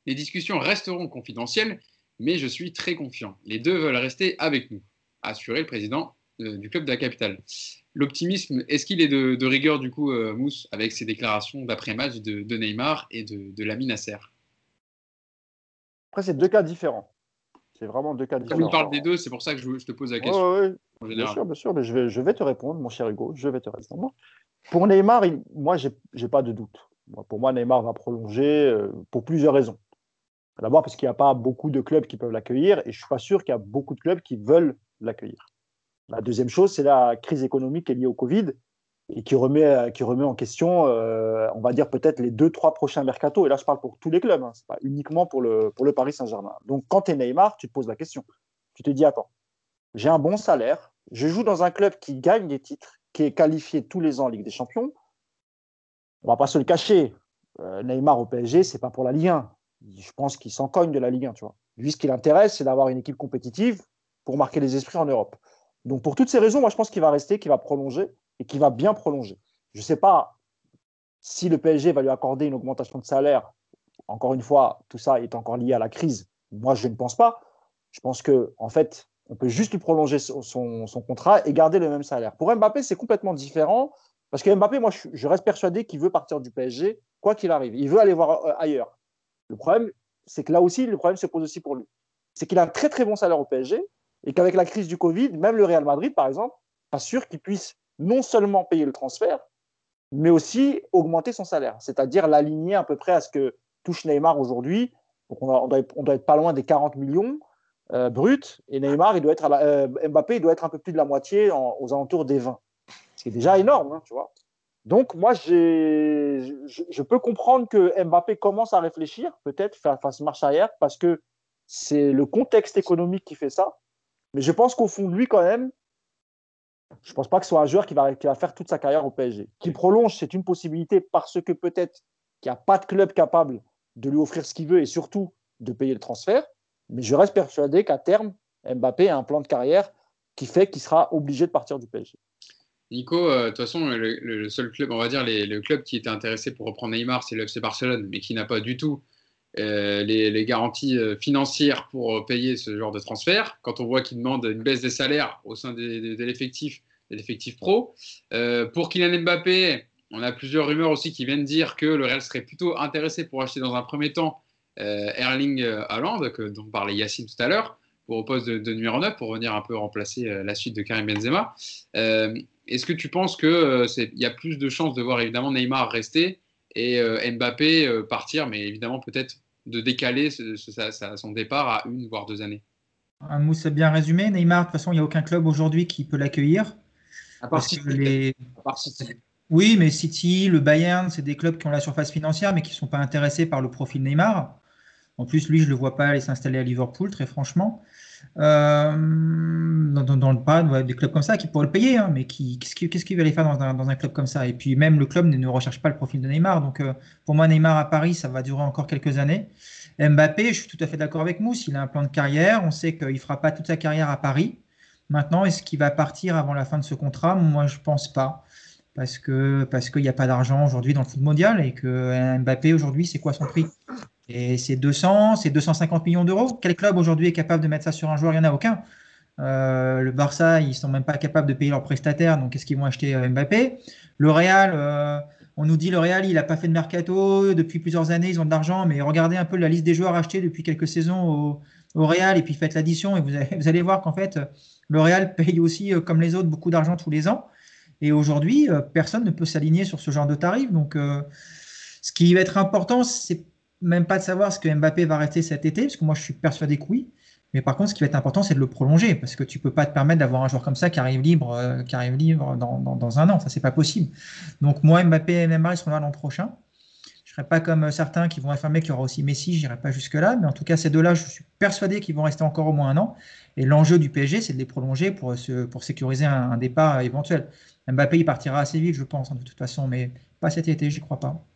Les discussions resteront confidentielles, mais je suis très confiant. Les deux veulent rester avec nous, a assuré le président du club de la capitale. L'optimisme, est-ce qu'il est de, rigueur du coup, Mousse, avec ces déclarations d'après-match de, Neymar et de, de Lami Nasser? Après, c'est deux cas différents. C'est vraiment deux cas différents. Comme on parle des deux, c'est pour ça que je, te pose la question. Oui, bien sûr, bien sûr, mais je vais, je vais te répondre, mon cher Hugo, je vais te répondre. Pour Neymar, moi, je n'ai pas de doute. Pour moi, Neymar va prolonger euh, pour plusieurs raisons. D'abord, parce qu'il n'y a pas beaucoup de clubs qui peuvent l'accueillir et je ne suis pas sûr qu'il y a beaucoup de clubs qui veulent l'accueillir. La deuxième chose, c'est la crise économique qui est liée au Covid et qui remet, en question, euh, on va dire peut-être les deux, trois prochains mercato. Et là, je parle pour tous les clubs, hein, ce n'est pas uniquement pour le, Paris Saint-Germain. Donc, quand tu es Neymar, tu te poses la question. Tu te dis, attends, j'ai un bon salaire, je joue dans un club qui gagne des titres, qui est qualifié tous les ans en Ligue des Champions. On va pas se le cacher. Euh, Neymar au PSG, c'est pas pour la Ligue 1. Je pense qu'il s'en cogne de la Ligue 1, tu vois. Lui, ce qui l'intéresse, c'est d'avoir une équipe compétitive pour marquer les esprits en Europe. Donc, pour toutes ces raisons, moi, je pense qu'il va rester, qu'il va prolonger et qui va bien prolonger. Je ne sais pas si le PSG va lui accorder une augmentation de salaire. Encore une fois, tout ça est encore lié à la crise. Moi, je ne pense pas. Je pense que, en fait, on peut juste lui prolonger son, contrat et garder le même salaire. Pour Mbappé, c'est complètement différent parce que Mbappé, moi, je, reste persuadé qu'il veut partir du PSG, quoi qu'il arrive. Il veut aller voir euh, ailleurs. Le problème, c'est que là aussi, le problème se pose aussi pour lui. C'est qu'il a un très très bon salaire au PSG et qu'avec la crise du Covid, même le Real Madrid, par exemple, pas sûr qu'il puisse non seulement payer le transfert, mais aussi augmenter son salaire, c'est-à-dire l'aligner à peu près à ce que touche Neymar aujourd'hui. on, doit, être pas loin des 40 millions euh, bruts, et Neymar, il doit être euh, Mbappé, il doit être un peu plus de la moitié aux alentours des 20, ce qui est déjà énorme, hein, tu vois. Donc moi, je, peux comprendre que Mbappé commence à réfléchir, peut-être face marche arrière, parce que c'est le contexte économique qui fait ça. Mais je pense qu'au fond lui, quand même, je ne pense pas que ce soit un joueur qui va, qui va faire toute sa carrière au PSG. Qui prolonge, c'est une possibilité parce que peut-être qu'il n'y a pas de club capable de lui offrir ce qu'il veut et surtout de payer le transfert. Mais je reste persuadé qu'à terme, Mbappé a un plan de carrière qui fait qu'il sera obligé de partir du PSG. Nico, euh, de toute façon, le, seul club, on va dire, le club qui était intéressé pour reprendre Neymar, c'est le FC Barcelone, mais qui n'a pas du tout les, garanties financières pour payer ce genre de transfert. Quand on voit qu'il demande une baisse des salaires au sein de l'effectif, de l'effectif pro. pour Kylian Mbappé, on a plusieurs rumeurs aussi qui viennent dire que le Real serait plutôt intéressé pour acheter dans un premier temps Erling Haaland, dont parlait Yacine tout à l'heure au poste de, numéro 9 pour venir un peu remplacer euh, la suite de Karim Benzema. Euh, est-ce que tu penses qu'il euh, y a plus de chances de voir évidemment Neymar rester et Mbappé partir, mais évidemment peut-être de décaler son départ à une voire deux années? Un mousse bien résumé. Neymar, de toute façon, il n'y a aucun club aujourd'hui qui peut l'accueillir. À part, City, à part City. Oui, mais City, le Bayern, c'est des clubs qui ont la surface financière, mais qui ne sont pas intéressés par le profil Neymar. En plus, lui, je ne le vois pas aller s'installer à Liverpool, très franchement. Euh, dans, le pas des clubs comme ça qui pourraient le payer, hein, mais qu'est-ce qu'il va aller faire dans un, club comme ça? Et puis même le club ne, recherche pas le profil de Neymar. Donc euh, pour moi, Neymar à Paris, ça va durer encore quelques années. Mbappé, je suis tout à fait d'accord avec Mousse, il a un plan de carrière. On sait qu'il ne fera pas toute sa carrière à Paris. Maintenant, est-ce qu'il va partir avant la fin de ce contrat? Moi, je ne pense pas. Parce que parce qu'il n'y a pas d'argent aujourd'hui dans le foot mondial et que Mbappé aujourd'hui, c'est quoi son prix? Et c'est 200, c'est 250 millions d'euros. Quel club aujourd'hui est capable de mettre ça sur un joueur? Il n'y en a aucun. Euh, le Barça, ils sont même pas capables de payer leurs prestataires, donc est-ce qu'ils vont acheter euh, Mbappé? Le Real, euh, on nous dit le Real, il n'a pas fait de mercato depuis plusieurs années, ils ont de l'argent, mais regardez un peu la liste des joueurs achetés depuis quelques saisons au, Real et puis faites l'addition et vous allez, vous allez, voir qu'en fait, le Real paye aussi, comme les autres, beaucoup d'argent tous les ans. Et aujourd'hui, personne ne peut s'aligner sur ce genre de tarif. Donc, ce qui va être important, c'est même pas de savoir ce que Mbappé va rester cet été, parce que moi je suis persuadé que oui. Mais par contre, ce qui va être important, c'est de le prolonger, parce que tu peux pas te permettre d'avoir un joueur comme ça qui arrive libre, euh, dans, un an. Ça, c'est pas possible. Donc moi, Mbappé et Neymar, ils seront là l'an prochain. Je serai pas comme certains qui vont affirmer qu'il y aura aussi Messi. Je n'irai pas jusque là, mais en tout cas, ces deux-là, je suis persuadé qu'ils vont rester encore au moins un an. Et l'enjeu du PSG, c'est de les prolonger pour, pour sécuriser un, un, départ éventuel. Mbappé, il partira assez vite, je pense, hein, de toute façon, mais pas cet été, j'y crois pas.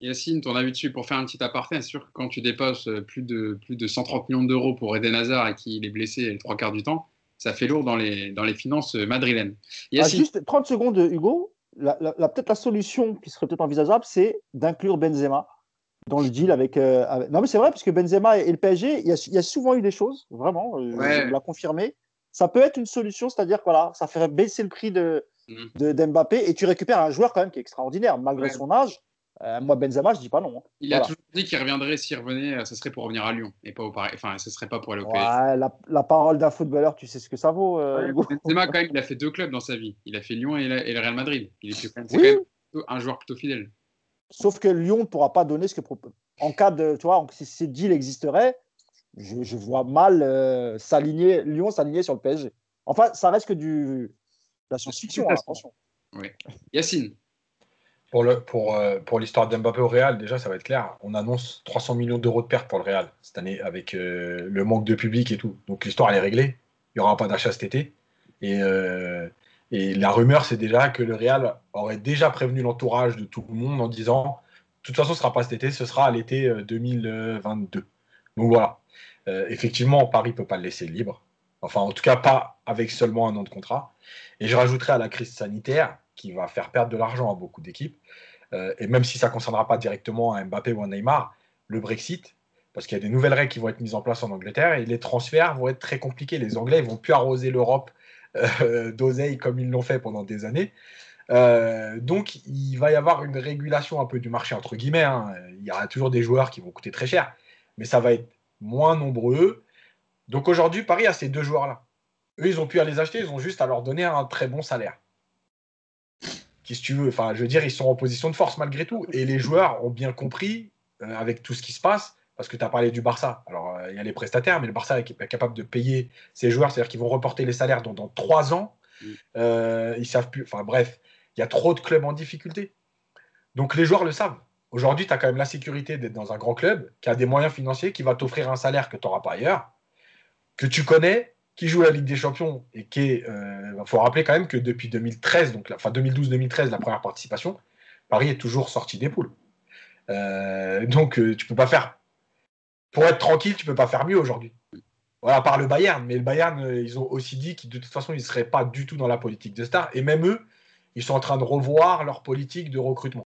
Yacine, ton avis dessus pour faire un petit aparté, c'est sûr que quand tu dépasses euh, plus de, plus de 130 millions d'euros pour Eden Hazard et qu'il est blessé le trois quarts du temps, ça fait lourd dans les, dans les finances euh, madrilènes. Ah, juste 30 secondes, Hugo. La, peut-être la solution qui serait peut-être envisageable, c'est d'inclure Benzema dans le deal avec, euh, Non, mais c'est vrai, parce que Benzema et, le PSG, il y, a, souvent eu des choses, vraiment, euh, l'a confirmé. Ça peut être une solution, c'est-à-dire voilà, ça ferait baisser le prix de, mmh. d'Mbappé et tu récupères un joueur quand même qui est extraordinaire, malgré son âge. Euh, moi, Benzema, je dis pas non. Hein. Il a toujours dit qu'il reviendrait s'il revenait, euh, ce serait pour revenir à Lyon et pas au Paris. Enfin, ce serait pas pour aller au PSG. la, parole d'un footballeur, tu sais ce que ça vaut. Euh, Benzema, quand même, il a fait deux clubs dans sa vie. Il a fait Lyon et, le Real Madrid. Il quand même, un joueur plutôt fidèle. Sauf que Lyon ne pourra pas donner ce que en cas de, tu vois, si ce deal existerait, je, vois mal s'aligner Lyon s'aligner sur le PSG. Enfin, ça reste que du la science-fiction, hein, attention. Oui. Yacine. Pour, pour, euh, pour l'histoire d'Mbappé au Real, déjà, ça va être clair. On annonce 300 millions d'euros de pertes pour le Real cette année avec euh, le manque de public et tout. Donc l'histoire, elle est réglée. Il n'y aura pas d'achat cet été. Et, euh, et la rumeur, c'est déjà que le Real aurait déjà prévenu l'entourage de tout le monde en disant de toute façon, ce ne sera pas cet été, ce sera à l'été 2022. Donc voilà. effectivement, Paris ne peut pas le laisser libre. Enfin, en tout cas, pas avec seulement un an de contrat. Et je rajouterai à la crise sanitaire qui va faire perdre de l'argent à beaucoup d'équipes. Euh, et même si ça ne concernera pas directement un Mbappé ou un Neymar, le Brexit, parce qu'il y a des nouvelles règles qui vont être mises en place en Angleterre et les transferts vont être très compliqués. Les Anglais ne vont plus arroser l'Europe euh, d'oseille comme ils l'ont fait pendant des années. Euh, donc, il va y avoir une régulation un peu du marché, entre guillemets. Hein. Il y aura toujours des joueurs qui vont coûter très cher, mais ça va être moins nombreux. Donc, aujourd'hui, Paris a ces deux joueurs-là. Eux, ils ont pu les acheter, ils ont juste à leur donner un très bon salaire si tu veux, enfin, je veux dire, ils sont en position de force malgré tout. Et les joueurs ont bien compris, euh, avec tout ce qui se passe, parce que tu as parlé du Barça. Alors, euh, il y a les prestataires, mais le Barça est capable de payer ses joueurs, c'est-à-dire qu'ils vont reporter les salaires dans, trois ans. Euh, ils savent plus. Enfin, bref, il y a trop de clubs en difficulté. Donc, les joueurs le savent. Aujourd'hui, tu as quand même la sécurité d'être dans un grand club qui a des moyens financiers, qui va t'offrir un salaire que tu n'auras pas ailleurs, que tu connais, qui joue la Ligue des Champions et qui est. Il euh, faut rappeler quand même que depuis 2013, donc enfin 2012-2013, la première participation, Paris est toujours sorti des poules. Euh, donc euh, tu peux pas faire. Pour être tranquille, tu peux pas faire mieux aujourd'hui. Voilà, par le Bayern. Mais le Bayern, ils ont aussi dit que de toute façon, ils ne seraient pas du tout dans la politique de star. Et même eux, ils sont en train de revoir leur politique de recrutement.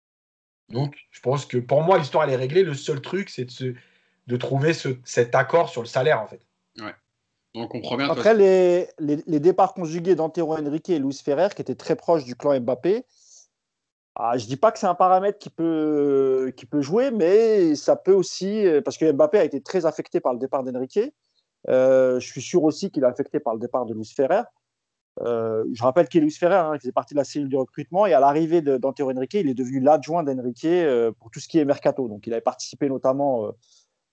Donc, je pense que pour moi, l'histoire, elle est réglée. Le seul truc, c'est de, trouver ce, cet accord sur le salaire, en fait. Ouais. On comprend bien. Après, les, les, les, départs conjugués d'Antero Henrique et Luis Ferrer, qui étaient très proches du clan Mbappé, ah, je ne dis pas que c'est un paramètre qui peut, qui peut jouer, mais ça peut aussi, parce que Mbappé a été très affecté par le départ d'Enrique. Euh, je suis sûr aussi qu'il est affecté par le départ de Luis Ferrer. Euh, je rappelle qu'il est Luis Ferrer, hein, il faisait partie de la cellule de recrutement, et à l'arrivée d'Antero Henrique, il est devenu l'adjoint d'Enrique euh, pour tout ce qui est mercato. Donc il avait participé notamment euh,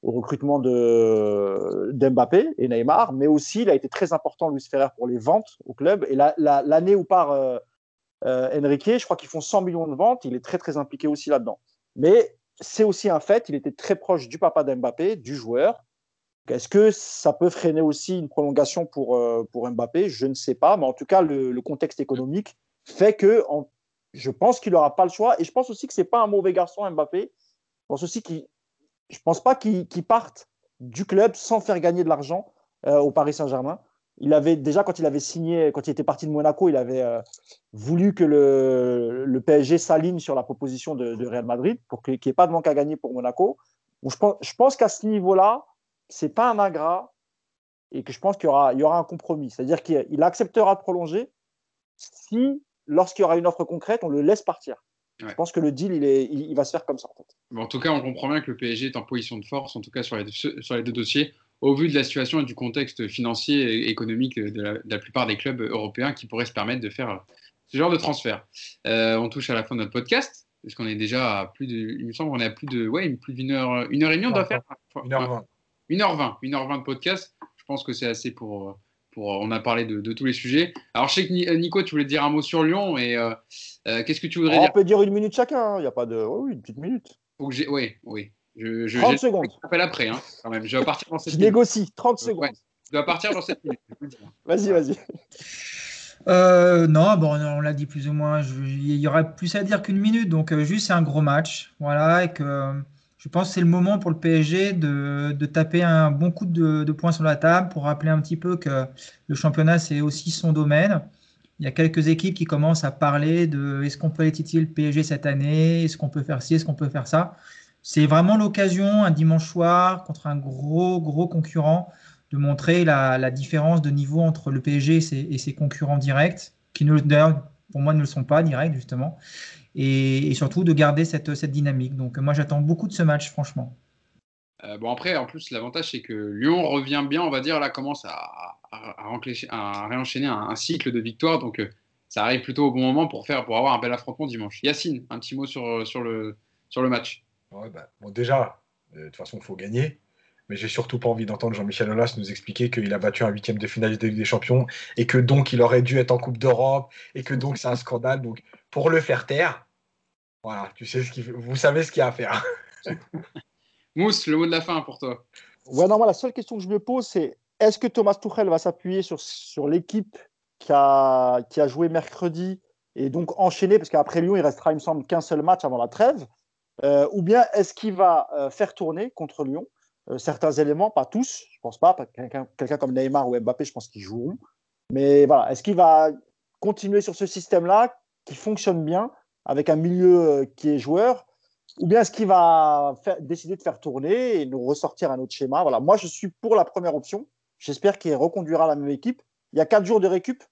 au recrutement d'Mbappé et Neymar, mais aussi il a été très important, Luis Ferrer, pour les ventes au club. Et l'année la, la, où part euh, Enrique, je crois qu'ils font 100 millions de ventes, il est très très impliqué aussi là-dedans. Mais c'est aussi un fait, il était très proche du papa d'Mbappé, du joueur. Est-ce que ça peut freiner aussi une prolongation pour, pour Mbappé? Je ne sais pas, mais en tout cas, le, contexte économique fait que je pense qu'il n'aura pas le choix. Et je pense aussi que ce n'est pas un mauvais garçon, Mbappé. Je pense aussi qu'il je pense pas qu'il qu parte du club sans faire gagner de l'argent euh, au Paris Saint-Germain. Il avait déjà quand il avait signé, quand il était parti de Monaco, il avait euh, voulu que le, PSG s'aligne sur la proposition de, Real Madrid pour qu'il n'y ait pas de manque à gagner pour Monaco. Je pense, qu'à ce niveau-là, c'est pas un ingrat et que je pense qu'il y aura un compromis. C'est-à-dire qu'il acceptera de prolonger si, lorsqu'il y aura une offre concrète, on le laisse partir. Ouais. Je pense que le deal, il, est, il, il, va se faire comme ça. En, fait. bon, en tout cas, on comprend bien que le PSG est en position de force, en tout cas sur les, sur les deux dossiers, au vu de la situation et du contexte financier et économique de la, de la plupart des clubs européens qui pourraient se permettre de faire ce genre de transfert. Euh, on touche à la fin de notre podcast, parce qu'on est déjà à plus de, il me semble qu'on est à plus de, ouais, plus d'une heure, une heure et demie, on doit faire. Une heure vingt. Une heure vingt, une heure vingt de podcast. Je pense que c'est assez pour, pour, on a parlé de, de, tous les sujets. Alors, je sais que Nico, tu voulais dire un mot sur Lyon, et euh, euh, qu'est-ce que tu voudrais on dire? On peut dire une minute chacun, il n'y a pas de. Oh, oui, une petite minute. Faut que oui, oui. Je, je, 30 secondes. Je t'appelle après, hein, quand même. Je vais partir dans cette Je négocie, 30 secondes. Ouais, je dois partir dans cette minute. vas-y, vas-y. Euh, non, bon, on l'a dit plus ou moins. Il y aurait plus à dire qu'une minute, donc euh, juste c'est un gros match, voilà, et que je pense que c'est le moment pour le PSG de, de taper un bon coup de, de, poing sur la table pour rappeler un petit peu que le championnat c'est aussi son domaine. Il y a quelques équipes qui commencent à parler de est-ce qu'on peut aller titiller le PSG cette année, est-ce qu'on peut faire ci, est-ce qu'on peut faire ça? C'est vraiment l'occasion, un dimanche soir, contre un gros, gros concurrent, de montrer la, la, différence de niveau entre le PSG et ses, et ses concurrents directs, qui d'ailleurs pour moi ne le sont pas directs justement, et, et surtout de garder cette, cette, dynamique. Donc moi j'attends beaucoup de ce match franchement. Euh, bon après en plus l'avantage c'est que Lyon revient bien, on va dire là commence à, à, à réenchaîner un, un, cycle de victoires, donc euh, ça arrive plutôt au bon moment pour faire pour avoir un bel affrontement dimanche. Yacine, un petit mot sur, sur, le, sur le match. Ouais, bah, bon déjà euh, de toute façon il faut gagner mais j'ai surtout pas envie d'entendre Jean-Michel Aulas nous expliquer qu'il a battu un huitième de finale de Ligue des Champions et que donc il aurait dû être en Coupe d'Europe et que donc c'est un scandale. Donc pour le faire taire, voilà, tu sais ce qu'il vous savez ce qu'il y a à faire. Mousse, le mot de la fin pour toi. Ouais, non, moi, la seule question que je me pose, c'est est-ce que Thomas Tuchel va s'appuyer sur, sur l'équipe qui a, qui a joué mercredi et donc enchaîner, parce qu'après Lyon, il restera, il me semble, qu'un seul match avant la trêve, euh, ou bien est-ce qu'il va euh, faire tourner contre Lyon euh, certains éléments, pas tous, je pense pas. Quelqu'un quelqu comme Neymar ou Mbappé, je pense qu'ils joueront. Mais voilà, est-ce qu'il va continuer sur ce système-là qui fonctionne bien avec un milieu euh, qui est joueur ou bien est-ce qu'il va décider de faire tourner et nous ressortir un autre schéma? Voilà, moi je suis pour la première option. J'espère qu'il reconduira la même équipe. Il y a quatre jours de récup,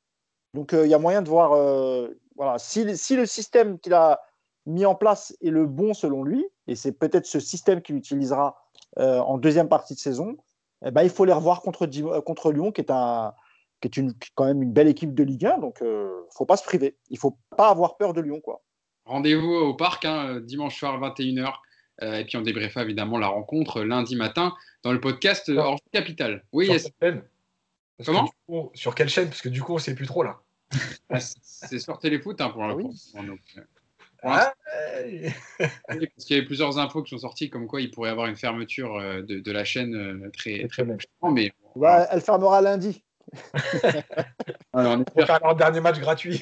donc euh, il y a moyen de voir. Euh, voilà, si, le système qu'il a mis en place est le bon selon lui, et c'est peut-être ce système qu'il utilisera en deuxième partie de saison, eh ben, il faut les revoir contre, Lyon, qui est, une, quand même une belle équipe de Ligue 1. Donc, il ne faut pas se priver. Il ne faut pas avoir peur de Lyon. Rendez-vous au parc, hein, dimanche soir, 21h. Euh, et puis, on débriefera évidemment la rencontre lundi matin dans le podcast Ah. Hors Capital. Oui, sur yes. quelle chaîne? Comment? coup, Sur quelle chaîne? Parce que du coup, on ne sait plus trop là. C'est sur Téléfoot hein, pour Ah oui. coup. Ah, Parce qu'il y avait plusieurs infos qui sont sorties comme quoi il pourrait y avoir une fermeture euh, de, de la chaîne euh, très, très prochainement. Mais ouais, elle fermera lundi. Alors, on espère, faire leur dernier match gratuit.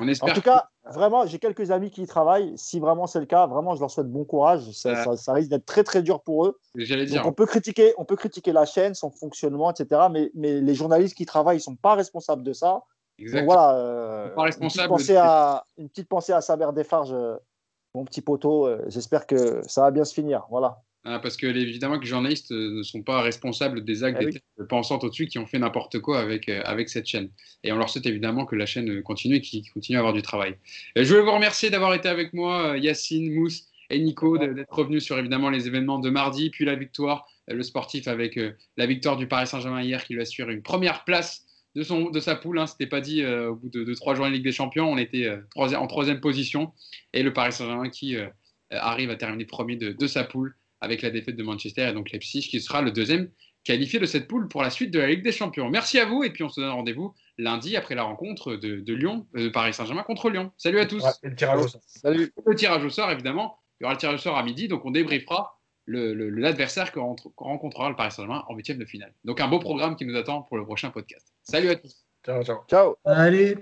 On En tout cas, vraiment, j'ai quelques amis qui y travaillent. Si vraiment c'est le cas, vraiment, je leur souhaite bon courage. Ça, Ouais. ça- ça risque d'être très très dur pour eux. j'allais dire. on peut critiquer, on peut critiquer la chaîne, son fonctionnement, etc. Mais, mais les journalistes qui travaillent, ils sont pas responsables de ça. Donc Exactement. voilà, euh, Pas une, petite responsable pensée de- à, une petite pensée à Saber Defarge, euh, mon petit poteau, j'espère que ça va bien se finir. Voilà. Ah, parce que évidemment que les journalistes ne sont pas responsables des actes eh des pensants au-dessus qui ont fait n'importe quoi avec, avec cette chaîne. Et on leur souhaite évidemment que la chaîne continue et qu'ils continuent à avoir du travail. je voulais vous remercier d'avoir été avec moi, Yacine, Mousse et Nico, d'être revenus sur évidemment les événements de mardi, puis la victoire, le sportif avec la victoire du Paris Saint-Germain hier qui lui assure une première place de, son, de sa poule. Hein. C'était pas dit euh, au bout de, trois journées de Ligue des Champions. On était euh, en troisième position. Et le Paris Saint-Germain qui euh, arrive à terminer premier de, sa poule avec la défaite de Manchester et donc Leipzig qui sera le deuxième qualifié de cette poule pour la suite de la Ligue des Champions. Merci à vous et puis on se donne rendez-vous lundi après la rencontre de, Lyon, de Paris Saint-Germain contre Lyon. Salut à tous. le tirage au sort. Salut. Le tirage au sort évidemment. Il y aura le tirage au sort à midi donc on débriefera l'adversaire que rencontrera le Paris Saint-Germain en huitième de finale. Donc un beau programme qui nous attend pour le prochain podcast. Salut à tous. Ciao, ciao. Ciao. Allez.